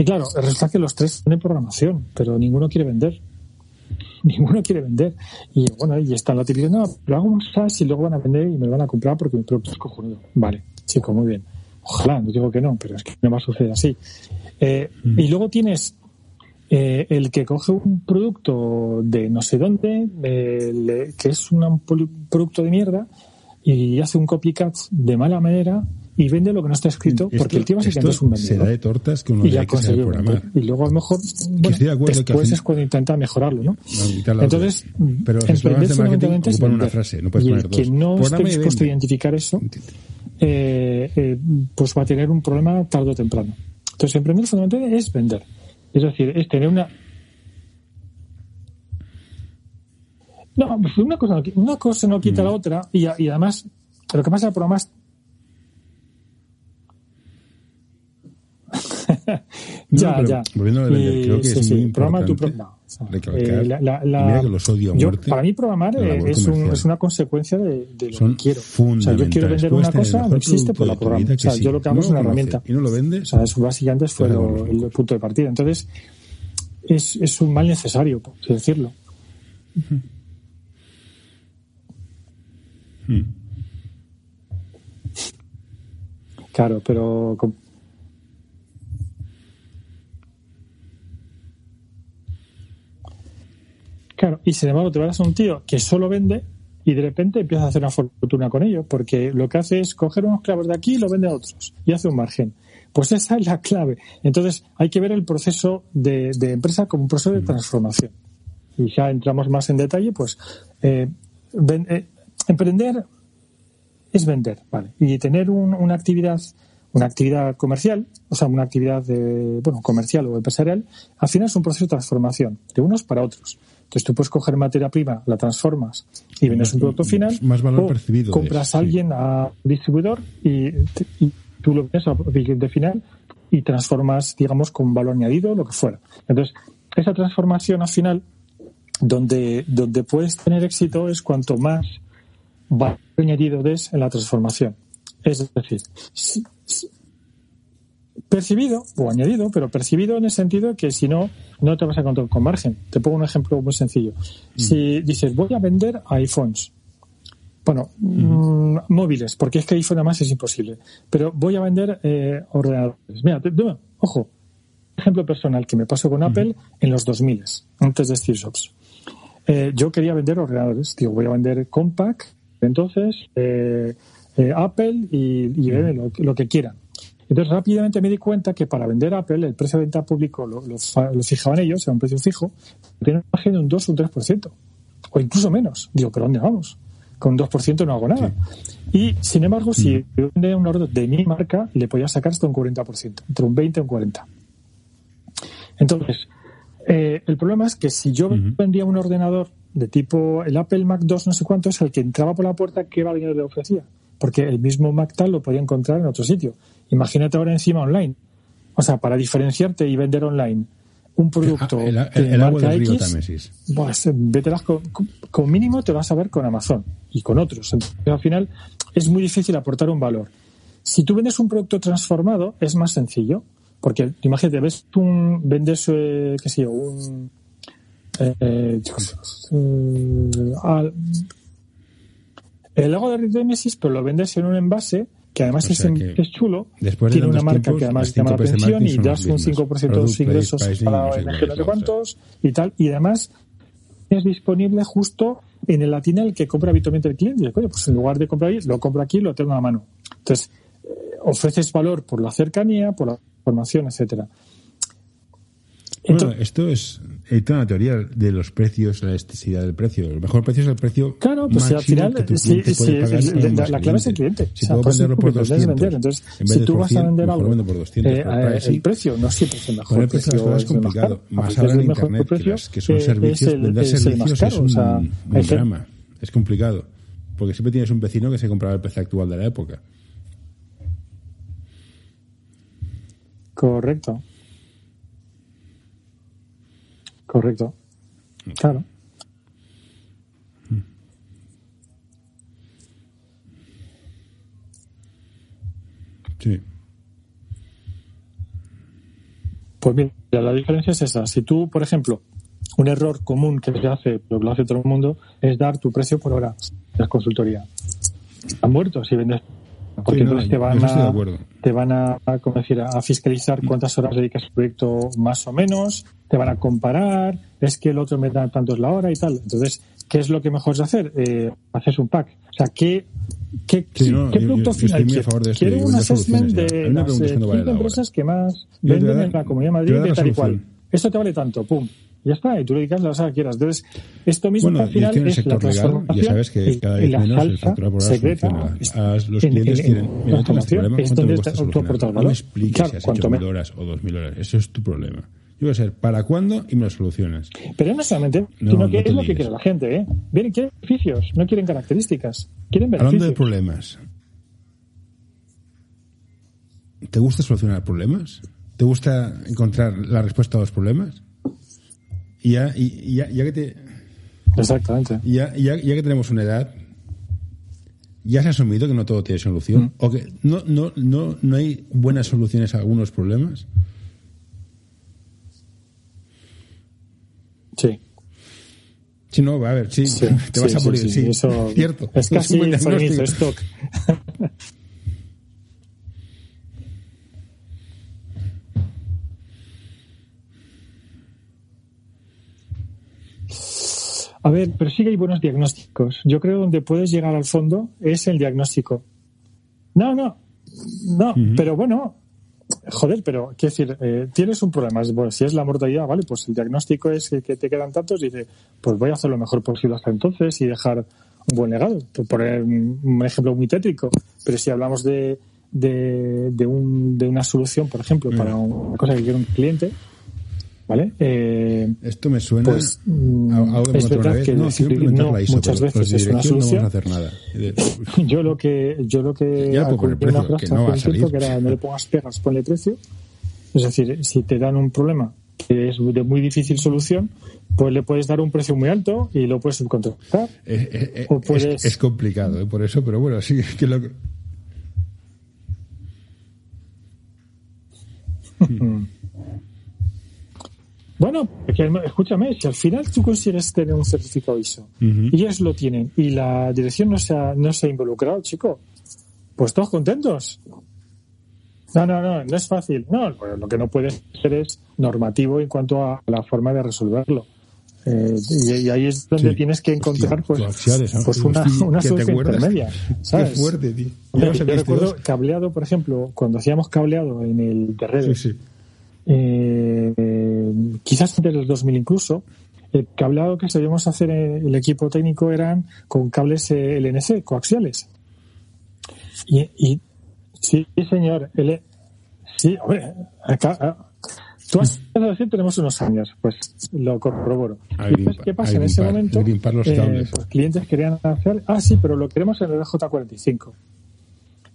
Y claro, resulta que los tres tienen programación, pero ninguno quiere vender. Ninguno quiere vender. Y bueno, y está la típica, no, pero hago un SaaS y luego van a vender y me lo van a comprar porque mi producto es cojonudo. Vale, chico, muy bien. Ojalá, no digo que no, pero es que no va a suceder así. Eh, mm. Y luego tienes eh, el que coge un producto de no sé dónde, eh, que es un producto de mierda, y hace un copycat de mala manera y vende lo que no está escrito porque el tío básicamente es un vendedor. Se da de tortas que uno y ya que programar. Y luego a lo mejor bueno, después es cuando intenta mejorarlo, ¿no? Entonces, pero emprender fundamentalmente es una frase, no puedes y poner que no esté dispuesto a identificar eso, eh, eh, pues va a tener un problema tarde o temprano. Entonces, emprender fundamentalmente es vender. Es decir, es tener una No, pues una cosa, una cosa no quita la mm. otra y, y además lo que pasa es que ya, ya. Volviendo a creo que sí, es sí, muy programa tu programa. Eh, la, la, mira que los odio a muerte. para mí programar es, un, es, una consecuencia de, de lo Son que quiero. O sea, yo quiero vender una cosa, no existe, pues la programa. O sea, yo lo que hago no es una herramienta. ¿Y no lo vendes? O sea, eso básicamente fue lo, el punto de partida. Entonces, es, es un mal necesario, por así decirlo. Hmm. Claro, pero Claro, y sin embargo te vas a un tío que solo vende y de repente empieza a hacer una fortuna con ello, porque lo que hace es coger unos clavos de aquí y lo vende a otros y hace un margen. Pues esa es la clave. Entonces hay que ver el proceso de, empresa como un proceso de transformación. Y ya entramos más en detalle, pues eh, eh, emprender es vender, ¿vale? Y tener una actividad una actividad comercial, o sea, una actividad de, bueno, comercial o empresarial, al final es un proceso de transformación de unos para otros. Entonces tú puedes coger materia prima, la transformas y vendes un producto final. Más valor percibido. Compras a alguien a distribuidor y, tú lo vendes a cliente final y transformas, digamos, con valor añadido, lo que fuera. Entonces, esa transformación al final, donde, donde puedes tener éxito es cuanto más valor añadido des en la transformación. Es decir, percibido o añadido, pero percibido en el sentido que si no, no te vas a encontrar con margen. Te pongo un ejemplo muy sencillo. Mm. Si dices, voy a vender iPhones, bueno, mm, móviles, porque es que iPhone además es imposible, pero voy a vender eh, ordenadores. Mira, ojo, ejemplo personal que me pasó con Apple en los 2000, antes de Steve Jobs. Eh, yo quería vender ordenadores, digo, voy a vender Compaq, entonces eh, Apple y, lo, lo que quieran. Entonces rápidamente me di cuenta que para vender Apple el precio de venta público lo, fijaban ellos, era un precio fijo, tiene un margen de un 2 o un 3%, o incluso menos. Digo, ¿pero dónde vamos? Con un 2% no hago nada. Y sin embargo, si mm. yo vendía un orden de mi marca, le podía sacar hasta un 40%, entre un 20 y un 40%. Entonces, eh, el problema es que si yo vendía un ordenador de tipo el Apple Mac 2 no sé cuánto es el que entraba por la puerta, ¿qué valor le ofrecía? Porque el mismo Mac tal lo podía encontrar en otro sitio. Imagínate ahora encima online. O sea, para diferenciarte y vender online, un producto el, el- de el agua del río Támesis. pues vételas con, con mínimo te vas a ver con Amazon y con otros. Entonces, al final es muy difícil aportar un valor. Si tú vendes un producto transformado, es más sencillo. Porque imagínate, ves un, vendes, eh, qué sé yo, un, eh, al- el lago de Nemesis, pero lo vendes en un envase que además O es, sea en- que que es chulo, después de tiene una marca tiempos, que además llama la atención y das un mismas. 5% de los ingresos placement, para ONG no sé cuántos y tal. Y además es disponible justo en el latín el que compra habitualmente el cliente. Y "Coño, pues en lugar de comprar ahí, lo compro aquí y lo tengo a la mano. Entonces, eh, ofreces valor por la cercanía, por la información, etcétera. Bueno, esto es hay toda una teoría de los precios, la elasticidad del precio. El mejor precio es el precio Claro, pues al final, que tu sí, pagar la, la clave es el cliente. Si O sea, puedo venderlo por porque vendes, 200, vender. Entonces, en vez si de tú por vas a 100, vender algo, vendo por 200, eh, el precio no siempre es el mejor Poner precio precio, es el complicado. Más ahora en el Internet, que, precio, las- que son eh, servicios, el- vender el servicios caro, es un, o sea, un hay que- drama. Es complicado. Porque siempre tienes un vecino que se compraba el PC actual de la época. Correcto. Correcto. Claro. Sí. Pues mira, la diferencia es esa. Si tú, por ejemplo, un error común que se hace, pero que lo hace todo el mundo, es dar tu precio por hora en la consultoría. Están muertos si vendes. Porque Sí, no, entonces te van a, te van a, ¿cómo decir, a fiscalizar cuántas horas dedicas al proyecto más o menos, te van a comparar, es que el otro me da tantos la hora y tal. Entonces, ¿qué es lo que mejor es hacer? Eh, haces un pack. O sea, ¿qué, qué, Sí, no, qué yo- producto yo- yo final a quiero? un assessment de las preguntas eh, cuándo vale la 15 hora. empresas que más venden en la Comunidad de Madrid de tal y cual. Esto te vale tanto, pum. Ya está, y tú le dedicas la que quieras. Entonces, esto mismo Bueno, al final en el es la sector legal ya sabes que cada vez menos el salsa factura por hora secreta soluciona. A los en- clientes en- quieren, en mira, transformación problema, es ¿cuánto está cuesta solucionarlo? No me expliques Claro, si has hecho mil me- horas o dos mil horas. Eso es tu problema. Yo voy a ser, ¿para cuándo? Y me lo solucionas. Pero no solamente, No, sino no que es lo que quiere la gente, ¿eh? Vienen, quieren beneficios, no quieren características, quieren Hablando de beneficios. problemas. ¿Te gusta solucionar problemas? ¿Te gusta encontrar la respuesta a los problemas? Y ya, y, ya, ya que te, Exactamente. ya, ya, ya que tenemos una edad, ya se ha asumido que no todo tiene solución. Mm. O que no, no, no, no hay buenas soluciones a algunos problemas. Sí. Si no, a ver, sí, sí te vas sí, a morir. sí, Sí, eso cierto. Es un casi buen Fermín diagnóstico. stock. A ver, pero sí que hay buenos diagnósticos. Yo creo que donde puedes llegar al fondo es el diagnóstico. No, no, no, pero bueno, joder, pero quiero decir, eh, tienes un problema. Bueno, si es la mortalidad, vale, pues el diagnóstico es que, que te quedan tantos y dice, pues voy a hacer lo mejor posible hasta entonces y dejar un buen legado. Por poner un un ejemplo muy tétrico, pero si hablamos de, de, de, un, de una solución, por ejemplo, para una cosa que quiere un cliente, ¿vale? Eh, Esto me suena Pues, a a que es verdad vez. que No, no ISO, muchas pero veces es una dirección no solución. vamos a hacer nada. yo lo que yo lo que Ya, pues, precio, que no va a salir. que era no le pongas pegas ponle precio es decir si te dan un problema que es de muy difícil solución pues le puedes dar un precio muy alto y lo puedes subcontratar Eh, eh, eh, O es- puedes- es, complicado, eh, por eso, pero bueno, sí, que lo, Bueno, porque, escúchame, si al final tú consigues tener un certificado ISO y ellos lo tienen y la dirección no se ha, no se ha involucrado, chico, pues todos contentos. No, no, no, no es fácil. No, lo que no puede ser es normativo en cuanto a la forma de resolverlo. Eh, y, y ahí es donde Sí. tienes que encontrar pues, pues una, una ¿que te solución intermedia. ¿sabes? Qué fuerte, tío. Hombre, yo recuerdo cableado, por ejemplo, cuando hacíamos cableado en el de Sí, sí. eh, quizás antes del 2000 incluso, el cableado que sabíamos hacer en el equipo técnico eran con cables eh, LNC, coaxiales. Y, y sí, señor, L- sí, hombre, acá, ah, tú has empezado a decir tenemos unos años, pues lo corroboro. ¿Y qué pasa? En ese momento, los eh, pues, clientes querían hacer, ah, sí, pero lo queremos en el J45.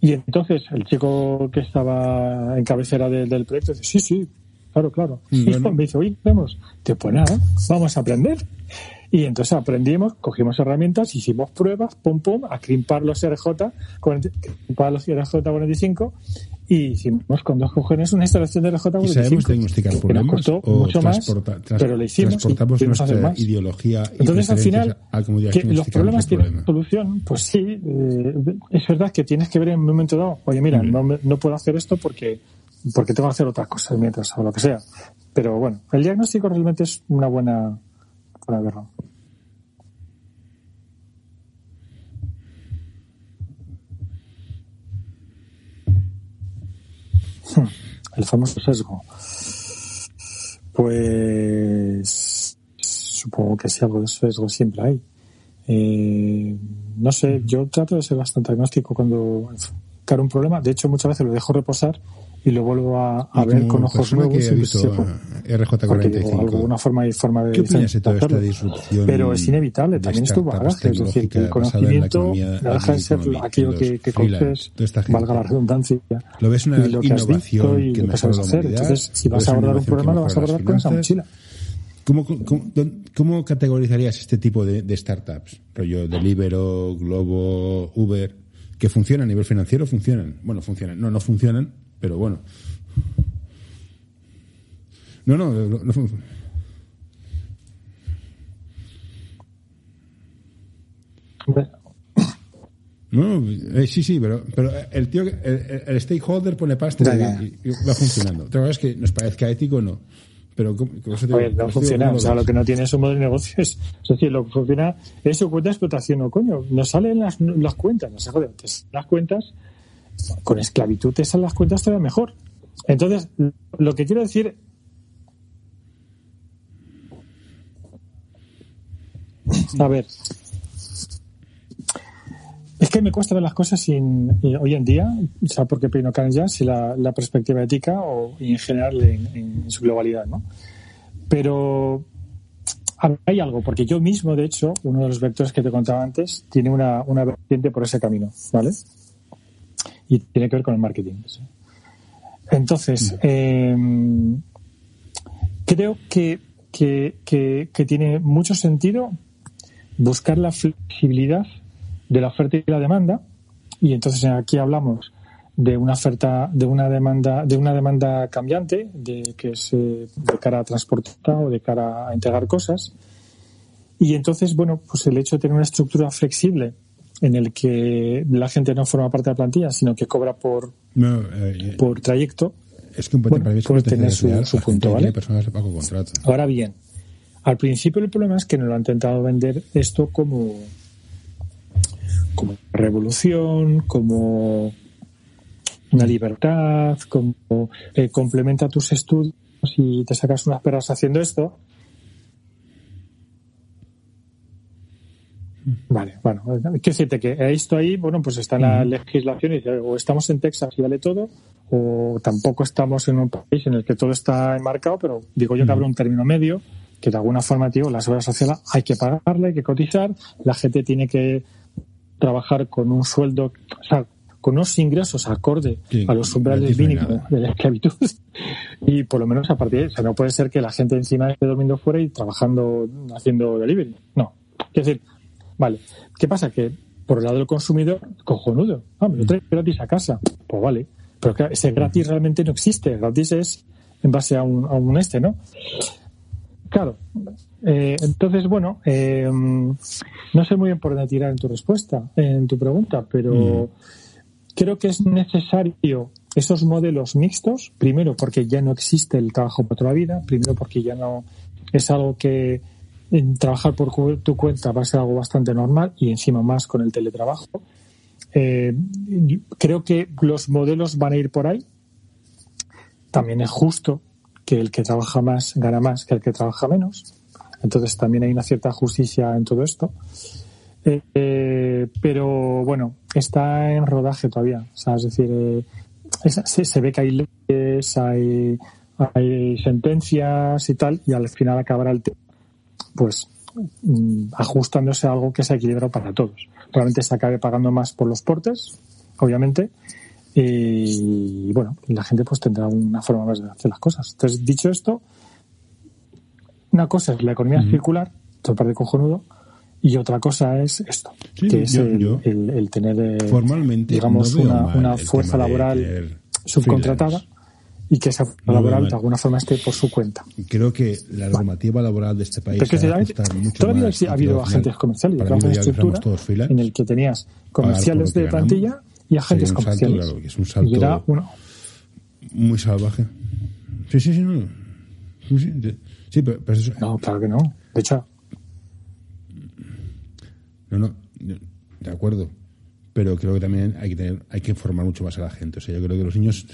Y entonces el chico que estaba en cabecera de- del proyecto dice, sí, sí, claro, claro. Y me dice, oye, vamos, pues nada, vamos a aprender. Y entonces aprendimos, cogimos herramientas, hicimos pruebas, pum, pum, a crimpar los RJ, crimpar los RJ45 y hicimos con dos cojones una instalación de RJ45. ¿Y sabemos diagnosticar problemas costó mucho más, pero le hicimos transportamos y nuestra más. ideología Entonces al final, que los problemas tienen solución, pues sí, eh, es verdad que tienes que ver en un momento dado, oye mira, no, no puedo hacer esto porque porque tengo que hacer otras cosas mientras o lo que sea. Pero bueno, el diagnóstico realmente es una buena, buena guerra. Hmm, el famoso sesgo. Pues supongo que sí, algo de sesgo siempre hay. Eh, no sé, yo trato de ser bastante agnóstico cuando encara un problema. De hecho, muchas veces lo dejo reposar y lo vuelvo a, ver con ojos nuevos. Que visto RJ45. alguna forma forma de ¿Qué opinas de toda esta disrupción? Pero es inevitable, también es tu bagaje, es decir, que el conocimiento deja de ser aquello que, que coges, valga la redundancia. Lo ves una y innovación y lo que sabes hacer. Entonces, si vas a abordar un problema, lo vas a abordar con esa mochila. ¿Cómo, cómo, cómo categorizarías este tipo de, de startups? Rollo Deliveroo, Globo, Uber, que funcionan a nivel financiero, funcionan. Bueno, funcionan. No, no funcionan, pero bueno. No, no, no, no No, eh, sí, sí, pero, pero el tío, el, el stakeholder pone pasta y, y, va funcionando. Otra cosa es que nos parezca ético o no. Pero ¿cómo, cómo se te, Oye, no funciona. o sea, lo que no tiene es un modelo de negocio. Es, decir, lo que funciona es su cuenta de explotación. No, coño, no salen las, las cuentas, no se joder. Las cuentas con esclavitud te salen las cuentas todavía mejor. Entonces, lo que quiero decir. A ver. Es que me cuesta ver las cosas sin, hoy en día, o sea, porque Pino ya, si la, la, perspectiva ética o en general en, en su globalidad, ¿no? Pero hay algo, porque yo mismo, de hecho, uno de los vectores que te contaba antes, tiene una, una vertiente por ese camino, ¿vale? Y tiene que ver con el marketing. Entonces, eh, creo que, que, que, tiene mucho sentido buscar la flexibilidad de la oferta y la demanda. Y entonces aquí hablamos de una oferta, de una demanda, de una demanda cambiante, de que es eh, de cara a transportar o de cara a entregar cosas. Y entonces, bueno, pues el hecho de tener una estructura flexible en el que la gente no forma parte de la plantilla, sino que cobra por, eh, por trayecto, es que un bueno, puede tener su, su punto, ¿vale? Ahora bien, al principio el problema es que nos lo han intentado vender esto como como revolución, como una libertad, como eh, complementa tus estudios y te sacas unas perras haciendo esto, Vale, bueno, quiero decirte que esto ahí, bueno, pues está en la legislación y dice, o estamos en Texas y vale todo, o tampoco estamos en un país en el que todo está enmarcado, pero digo yo que habrá un término medio que de alguna forma, tío, la seguridad social hay que pagarle, hay que cotizar, la gente tiene que trabajar con un sueldo, o sea, con unos ingresos acorde a los umbrales mínimos de la esclavitud. y por lo menos a partir de eso, no puede ser que la gente encima esté durmiendo fuera y trabajando, haciendo delivery. No. Es decir, Vale. ¿Qué pasa? Que por el lado del consumidor, cojonudo. Ah, me lo traigo gratis a casa. Pues vale. Pero ese gratis realmente no existe. Gratis es en base a un, a un este, ¿no? Claro. Eh, entonces, bueno, eh, no sé muy bien por dónde tirar en tu respuesta, en tu pregunta, pero creo que es necesario esos modelos mixtos, primero porque ya no existe el trabajo por toda la vida, primero porque ya no es algo que trabajar por tu cuenta va a ser algo bastante normal y encima más con el teletrabajo. Eh, creo que los modelos van a ir por ahí. También es justo que el que trabaja más gana más que el que trabaja menos. Entonces también hay una cierta justicia en todo esto. Eh, pero bueno, está en rodaje todavía. es decir, eh, se, se, ve que hay leyes, hay, hay sentencias y tal, y al final acabará el tema pues mm, ajustándose a algo que se equilibra para todos. Probablemente se acabe pagando más por los portes, obviamente, y bueno, la gente pues tendrá una forma más de hacer las cosas. Entonces, dicho esto, una cosa es la economía circular, todo parte cojonudo, y otra cosa es esto, que es el, tener, eh, formalmente, digamos, una, fuerza laboral subcontratada y que esa laboral de alguna forma esté por su cuenta. Creo que la normativa laboral de este país todavía ha habido agentes comerciales, de estructura en el que tenías comerciales de plantilla y agentes comerciales. es un salto y era uno. muy salvaje. Sí, sí, sí, no. Sí, pero, eso... No, claro que no. De hecho... No, no, de acuerdo. Pero creo que también hay que tener, hay que informar mucho más a la gente. O sea, yo creo que los niños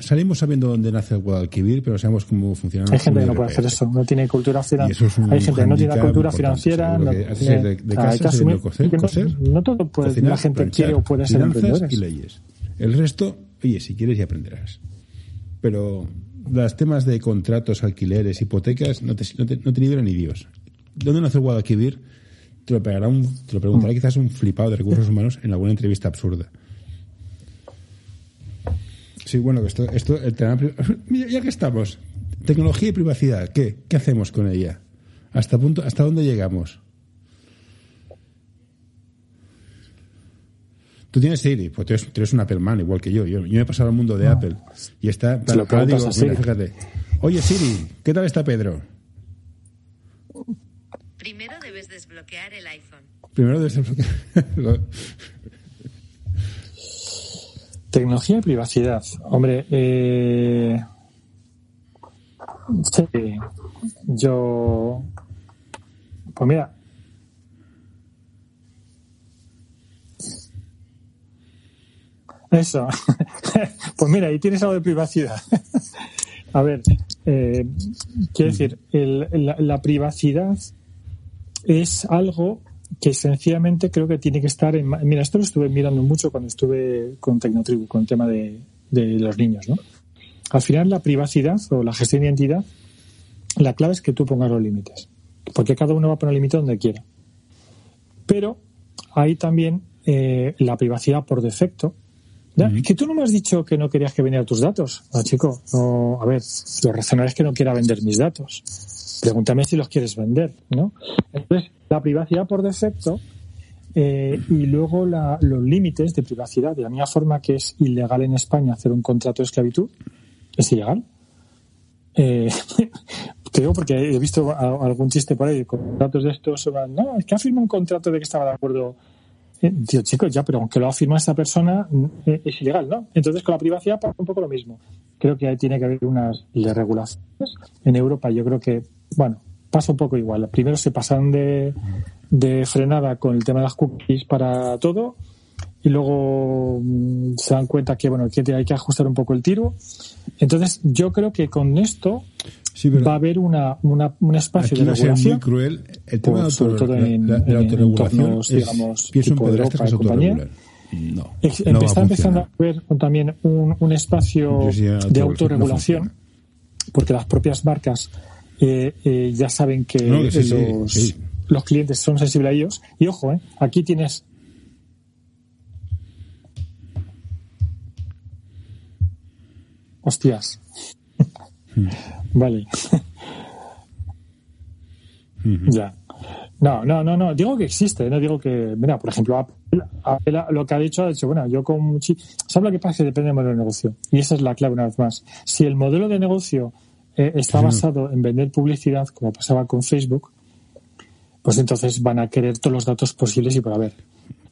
salimos sabiendo dónde nace el Guadalquivir, pero sabemos cómo funciona. Hay gente que no puede hacer eso, no tiene cultura financiera. hay gente que no tiene cultura financiera. No, de, de casa hay que asumir coser, coser, no, todo puede, la gente quiere o puede ser emprendedores. y leyes. El resto, oye, si quieres ya aprenderás. Pero los temas de contratos, alquileres, hipotecas, no te, no te, no te libra ni Dios. ¿Dónde nace el Guadalquivir? Te lo, pegará un, te lo preguntará quizás un flipado de recursos humanos en alguna entrevista absurda. Sí, bueno, esto, esto el tema, ya que estamos, tecnología y privacidad, ¿qué? ¿Qué hacemos con ella? ¿Hasta punto, hasta dónde llegamos? Tú tienes Siri, pues tú eres, un Apple man, igual que yo. yo. me he pasado al mundo de Apple. Y está. Lo digo, fíjate. Oye, Siri, ¿qué tal está Pedro? Primero desbloquear el iPhone. Primero debes desbloquear. Tecnología y privacidad. Hombre, eh... sí, yo. Pues mira, Eso. pues mira, ahí tienes algo de privacidad. A ver, eh, quiero decir, la, privacidad es algo que sencillamente creo que tiene que estar en... Mira, esto lo estuve mirando mucho cuando estuve con Tecnotribu, con el tema de, de los niños, ¿no? Al final la privacidad o la gestión de identidad, la clave es que tú pongas los límites, porque cada uno va a poner límite donde quiera. Pero hay también eh, la privacidad por defecto, que tú no me has dicho que no querías que vendiera tus datos. No, chico, no, a ver, lo razonable es que no quiera vender mis datos. Pregúntame si los quieres vender, ¿no? Entonces, la privacidad por defecto eh, y luego los límites de privacidad, de la misma forma que es ilegal en España hacer un contrato de esclavitud, es ilegal. Eh, te digo porque he visto algún chiste por ahí, contratos de estos, no, es que ha firmado un contrato de que estaba de acuerdo Tío, chicos, ya, pero aunque lo afirma esa persona, eh, es ilegal, ¿no? Entonces, con la privacidad pasa un poco lo mismo. Creo que ahí tiene que haber unas regulaciones. En Europa, yo creo que, bueno, pasa un poco igual. Primero se pasan de, de frenada con el tema de las cookies para todo y luego mm, se dan cuenta que, bueno, que hay que ajustar un poco el tiro. Entonces, yo creo que con esto va a haber una, una un espacio de regulación. muy cruel. El tema pues, de, la, autorregulación es, digamos, tipo de Europa y compañía. No, está empezando a haber también un, un espacio de autorregulación, porque las propias marcas eh, eh, ya saben que, los, los clientes son sensibles a ellos. Y ojo, eh, aquí tienes Hostias. Hmm. Vale. Ya. No, no, no, no. Digo que existe, no digo que. Mira, por ejemplo, Apple, lo que ha dicho ha dicho, bueno, yo con. ¿Sabes lo que pasa? Que depende del modelo de negocio. Y esa es la clave una vez más. Si el modelo de negocio eh, está basado en vender publicidad, como pasaba con Facebook, pues entonces van a querer todos los datos posibles y por haber.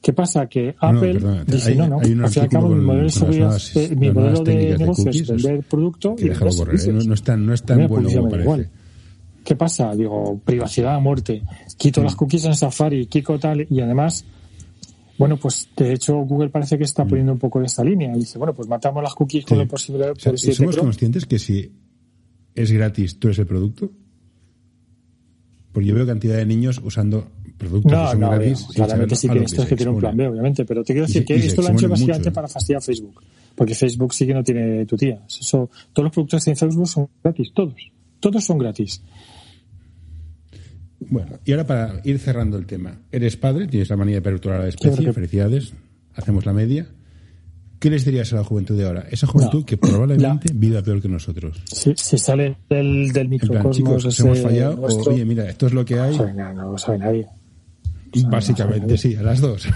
¿Qué pasa? Que Apple dice, no, no, al fin y al cabo mi modelo de seguridad, eh, mi modelo de negocio es vender producto y, déjalo correr. No, no, es tan, no es tan bueno como parece. Igual. ¿Qué pasa? Digo, privacidad a muerte. Quito las mm. cookies en Safari, quito tal, y además, bueno, pues de hecho Google parece que está mm. poniendo un poco de esta línea. Y dice, bueno, pues matamos las cookies con lo posible. O sea, ¿Somos conscientes que si es gratis, tú eres el producto? Porque yo veo cantidad de niños usando productos no, que son no, gratis. claramente sí que esto es que tiene un plan B, obviamente, pero te quiero decir que esto lo han hecho básicamente para fastidiar a Facebook, porque Facebook sí que no tiene tu tía. Eso, todos los productos que tiene Facebook son gratis, todos. Todos son gratis. Bueno, y ahora para ir cerrando el tema. Eres padre, tienes la manía de perturbar a la especie, felicidades, hacemos la media. ¿Qué les dirías a la juventud de ahora? Esa juventud No. que probablemente viva peor que nosotros. Si, sale del, del En plan, microcosmos chicos, hemos fallado, nuestro, o oye, mira, esto es lo que no hay. no lo sabe nadie. Básicamente, sí, a las dos.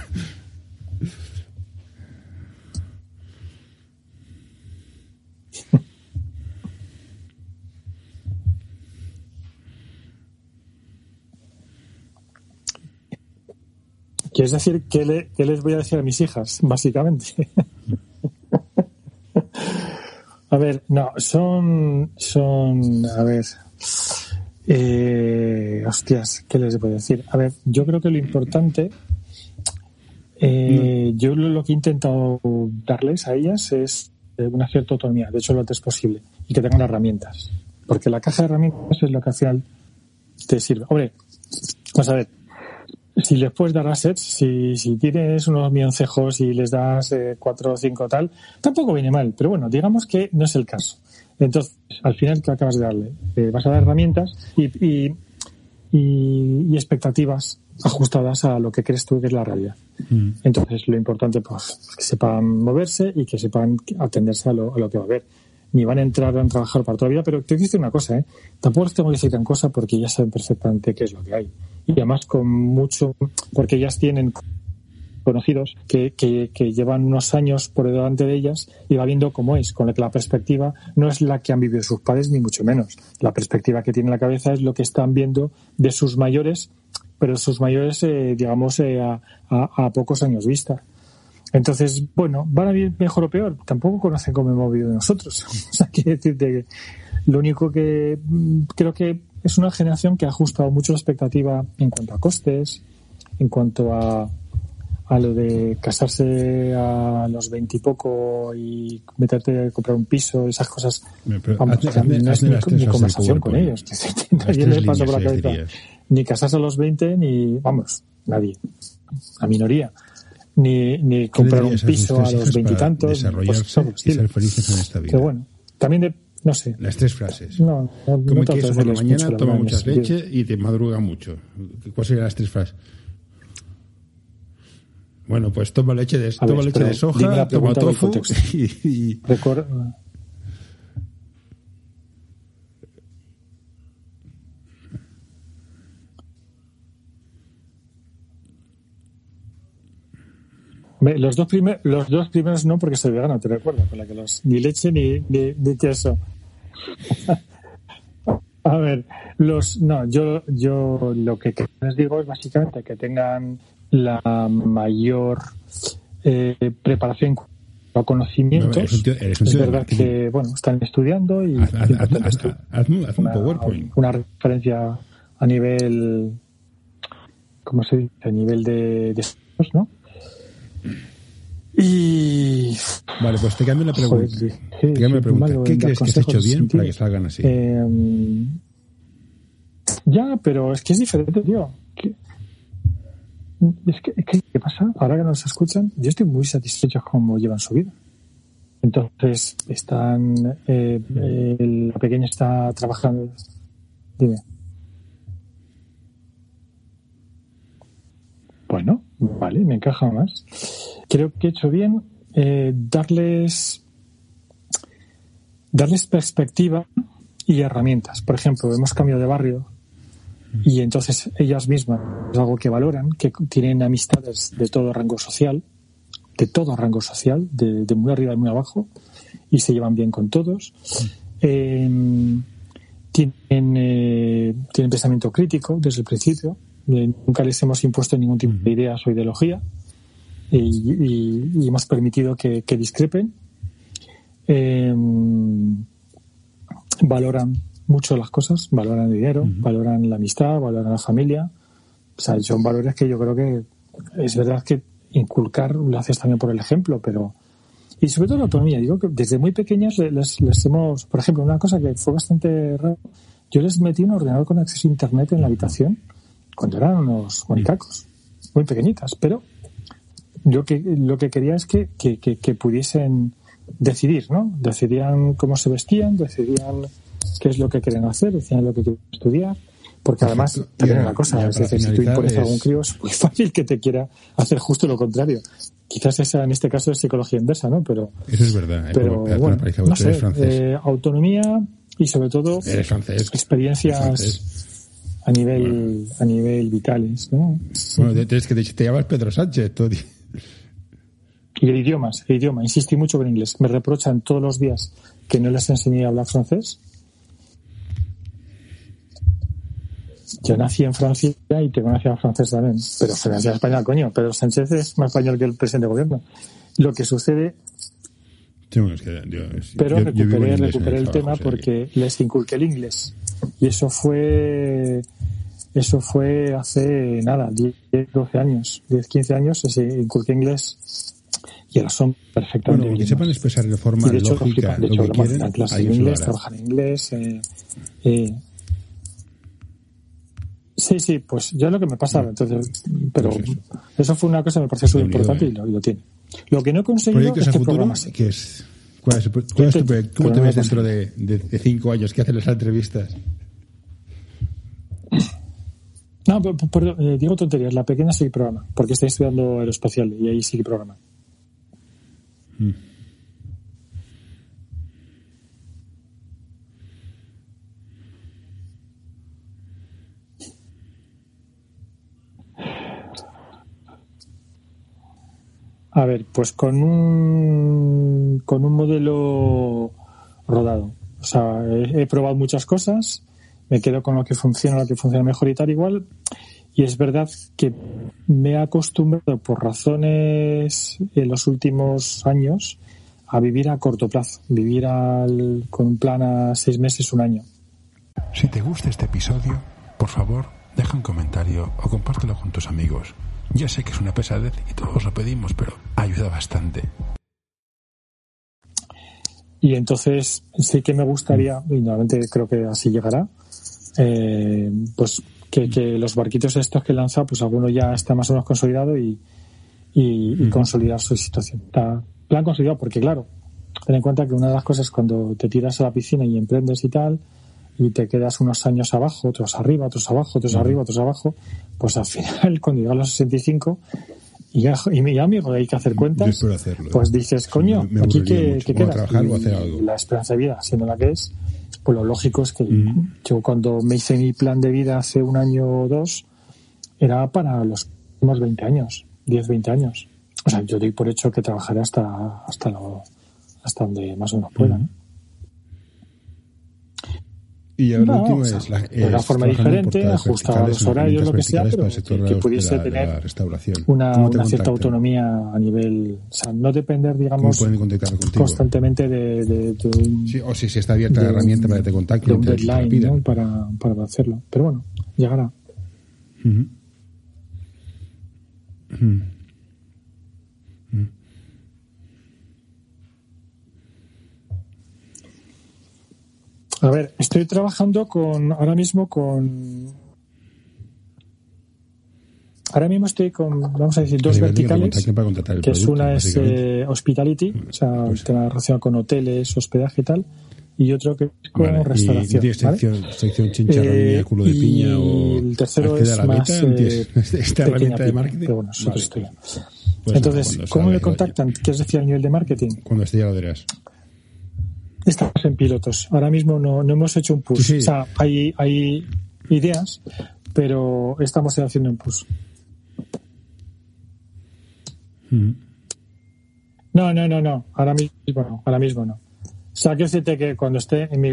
¿Quieres decir qué, le- qué les voy a decir a mis hijas, básicamente? a ver, no, son, son, a ver, eh, hostias, ¿qué les voy a decir? A ver, yo creo que lo importante, eh, yo lo, lo que he intentado darles a ellas es eh, una cierta autonomía, de hecho lo antes posible, y que tengan herramientas, porque la caja de herramientas es lo que al final te sirve. Hombre, vamos a ver, si les puedes dar assets, si, si tienes unos milloncejos y les das eh, cuatro o cinco tal, tampoco viene mal. Pero bueno, digamos que no es el caso. Entonces, al final, ¿qué acabas de darle? Eh, vas a dar herramientas y, y, y- y expectativas ajustadas a lo que crees tú que es la realidad. Entonces, lo importante, pues, es que sepan moverse y que sepan atenderse a lo, a lo que va a haber. Ni van a entrar a trabajar para toda la vida, pero te dice una cosa, ¿eh? Tampoco les tengo que decir gran cosa porque ya saben perfectamente qué es lo que hay. Y además con mucho, porque ellas tienen conocidos que, que, llevan unos años por delante de ellas y va viendo cómo es, con lo que la perspectiva no es la que han vivido sus padres, ni mucho menos. La perspectiva que tiene en la cabeza es lo que están viendo de sus mayores, pero sus mayores, eh, digamos, eh, a, a- pocos años vista. Entonces, bueno, ¿van a ir mejor o peor? Tampoco conocen cómo hemos vivido nosotros. o sea, quiero decirte que lo único que mm, creo que es una generación que ha ajustado mucho la expectativa en cuanto a costes, en cuanto a, a lo de casarse a los veintipoco y, meterte a comprar un piso, esas cosas. Vamos, no es ni, conversación con ellos. que Las Nadie tres le pasa por la líneas, cabeza dirías. ni casarse a los 20, ni, vamos, nadie, la minoría. Ni, ni ¿Qué le comprar un piso a los veintitantos. Desarrollarse pues, el y ser felices en esta vida. Pero bueno, también de, no sé, Las tres frases. no, no, Como no que trato de eso por la mañana mucho toma mucha leche y te madruga mucho. ¿Cuáles serían las tres frases? Bueno, pues toma leche de, A toma ver, leche de soja, toma tofu y, y- Recor- Los dos, primer- los dos primeros no, porque soy vegano, te recuerdo, con la que los, ni leche ni, ni, ni queso. A ver, los, no, yo, yo lo que les digo es básicamente que tengan la mayor eh, preparación a conocimientos. Eres un tío- eres un es tío verdad que, bueno, están estudiando y haz, un una, PowerPoint. una referencia a nivel, ¿cómo se dice? A nivel de, de estudios, ¿no? Y Vale, pues te cambio la pregunta. Joder, sí, te cambio la pregunta. ¿Qué crees que se ha hecho bien para que salgan así? Eh, ya, pero es que es diferente, tío. ¿Qué, es que, ¿qué, qué pasa? Ahora que nos escuchan, yo estoy muy satisfecho con cómo llevan su vida. Entonces, están. Eh, eh, la pequeña está trabajando. Dime. Bueno, vale, me encaja más. Creo que he hecho bien eh, darles darles perspectiva y herramientas. Por ejemplo, hemos cambiado de barrio y entonces ellas mismas es algo que valoran, que tienen amistades de todo rango social, de todo rango social, de, muy arriba y muy abajo, y se llevan bien con todos. Eh, tienen, eh, tienen pensamiento crítico desde el principio. Eh, nunca les hemos impuesto ningún tipo de ideas o ideología y, y- y hemos permitido que, que discrepen. Eh, valoran mucho las cosas, valoran el dinero, valoran la amistad, valoran la familia. O sea, son valores que yo creo que es verdad que inculcar lo haces también por el ejemplo, pero. Y sobre todo la autonomía. Digo que desde muy pequeñas le- les, les hemos. Por ejemplo, una cosa que fue bastante raro. Yo les metí un ordenador con acceso a internet en la habitación cuando eran unos monicacos, muy pequeñitas, pero yo que lo que quería es que, que, que- que pudiesen decidir, ¿no? Decidían cómo se vestían, decidían qué es lo que quieren hacer, decían lo que quieren estudiar, porque además también una cosa, es decir, si tú impones a algún crío es muy fácil que te quiera hacer justo lo contrario. quizás esa en este caso es psicología inversa, ¿no? Pero, Eso es verdad. ¿eh? pero bueno, no sé, eh, autonomía y sobre todo experiencias. A nivel a nivel vitales, ¿no? Bueno, te, es que te, te llamas Pedro Sánchez. Tú, Y el idiomas, el idioma, insistí mucho con inglés. Me reprochan todos los días que no les enseñé a hablar francés. Yo nací en Francia y tengo nacionalidad francés también, pero Francia es español, coño. Pedro Sánchez es más español que el presidente de gobierno. Lo que sucede, Sí, bueno, es que yo, pero yo- yo vivo en recuperé, en recuperé el trabajo, tema o sea que- porque les inculqué el inglés. Y eso fue, eso fue hace nada, 10, 12 años, 10, 15 años, ese inculqué inglés y ahora son perfectamente Bueno, que sepan expresar de forma Y de hecho, lógica de hecho, lo que quieren, en clase en inglés, hará. trabajar en inglés. eh, eh. Sí, sí, pues yo lo que me pasaba, entonces, pero Pues eso. eso. fue una cosa que me pareció súper Unido, importante eh. y lo, y lo tiene. Lo que no he conseguido ¿Proyectos es a futuro? programase. ¿Qué es? ¿Cuál es, cuál es tu proyecto? ¿Cómo te ves dentro de, de, de cinco años que hacen las entrevistas? No, pero, pero, eh, digo tonterías, la pequeña sí programa, porque está estudiando aeroespacial y ahí sí programa. A ver, pues con un, con un modelo rodado. O sea, he, he probado muchas cosas, me quedo con lo que funciona, lo que funciona mejor y tal igual. Y es verdad que me he acostumbrado por razones en los últimos años a vivir a corto plazo, vivir al, con un plan a seis meses, un año. Si te gusta este episodio, por favor, deja un comentario o compártelo con tus amigos. Ya sé que es una pesadez y todos lo pedimos, pero ayuda bastante. Y entonces sí que me gustaría, y normalmente creo que así llegará, eh, pues que, que los barquitos estos que he lanzado, pues alguno ya está más o menos consolidado y, y, y consolidar su situación. Está plan consolidado porque, claro, ten en cuenta que una de las cosas cuando te tiras a la piscina y emprendes y tal, y te quedas unos años abajo, otros arriba, otros abajo, otros arriba, otros abajo, pues al final, cuando llegas a los 65, y ya, y mi amigo, hay que hacer cuentas, hacerlo. ¿eh? pues dices, coño, Me- me aquí que, que queda. La esperanza de vida, siendo la que es, pues lo lógico es que yo cuando me hice mi plan de vida hace un año o dos, era para los últimos 20 años, 10, 20 años. O sea, yo doy por hecho que trabajaré hasta, hasta, lo- hasta donde más o menos pueda. ¿no? Y ahora No, último o sea, es la, de una forma diferente, ajustado a los horarios, lo que sea, pero que- que la- pudiese la- de la tener restauración. Una, ¿Cómo te una cierta contactan? autonomía a nivel, o sea, no depender, ¿Cómo digamos, constantemente de, de- de un, Sí, o si, si está abierta la de herramienta un- para que te contacten de un la deadline. ¿no? para, para hacerlo. Pero bueno, llegará. Ujú. Ujú. A ver, estoy trabajando con, ahora mismo con, ahora mismo estoy con, vamos a decir, dos A que verticales, que es producto, una es eh, hospitality, o sea, Pues- tema relacionado con hoteles, hospedaje y tal, y otro que es con Vale, restauración. ¿Y tienes ¿vale? sección, sección chinchorronía, Eh, culo de y piña o el tercero es la más beta? eh, ¿Tienes esta herramienta de marketing? pero bueno, es Vale. Pues Entonces, ¿cómo me contactan? ¿Quieres decir a nivel de marketing? Cuando esté ya lo dirás. Estamos en pilotos. Ahora mismo no, no hemos hecho un push. Sí, sí. O sea, hay, hay ideas, pero estamos haciendo un push. Ujú. No, no, no, no. Ahora mismo no. Ahora mismo no. O sea, que decirte que cuando esté en mi...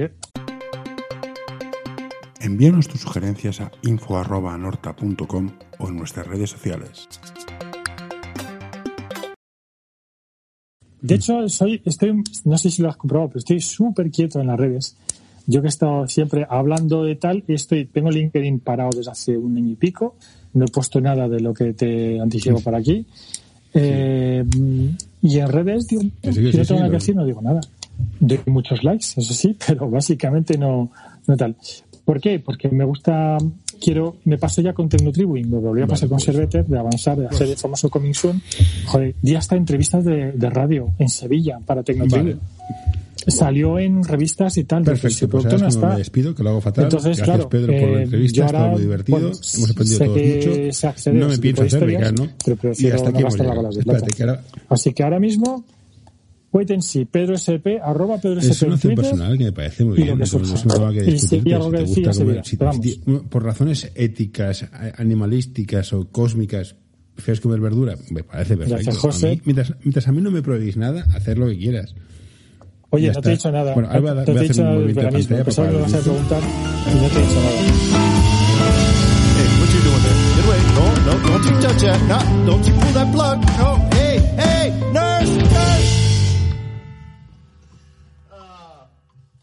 Envíanos tus sugerencias a info.anorta.com o en nuestras redes sociales. De hecho, soy, estoy, no sé si lo has comprobado, pero estoy súper quieto en las redes. Yo que he estado siempre hablando de tal, y estoy, tengo LinkedIn parado desde hace un año y pico. No he puesto nada de lo que te anticipo por aquí. Eh, y en redes, digo, sí, sí, no tengo nada que decir, no digo nada. Doy muchos likes, eso sí, pero básicamente no, no tal. ¿Por qué? Porque me gusta, quiero, me paso ya con Tecnotribune, me volví a Vale, pasar con pues. Serveter, de avanzar, de hacer el famoso Coming Soon. Joder, ya está entrevistas de, de radio en Sevilla para Tecnotribune. Vale. salió en revistas y tal. Perfecto, pues ahora no está. me despido, que lo hago fatal. Entonces, Gracias, claro, Pedro, por la eh, entrevista, ahora, muy divertido, bueno, hemos aprendido todos mucho. se accede a No me pienso hacer historias, becas, ¿no? pero Y hasta aquí no hemos gastar las llegado. Espérate, que ahora Así que ahora mismo, wait and see, Pedro SP, arroba Pedro es SP una en acción Twitter. personal que me parece muy bien. eso no es un tema que hay algo Si que te decir, gusta comer- si- Pero por razones éticas, animalísticas o cósmicas, prefieres comer verdura, me parece perfecto. Gracias, José. A mí, mientras, mientras a mí no me prohibís nada, hacer lo que quieras. Oye, Ya no está. te he dicho nada. Bueno, ahora voy a- no voy te a he hacer dicho un nada del movimiento de pantalla Pensaba que me vas a preguntar y no te he dicho nada. Hey, what you doing there? Get away. No, no, don't you touch that. No, don't you pull that plug. No, hey, hey, nurse, nurse.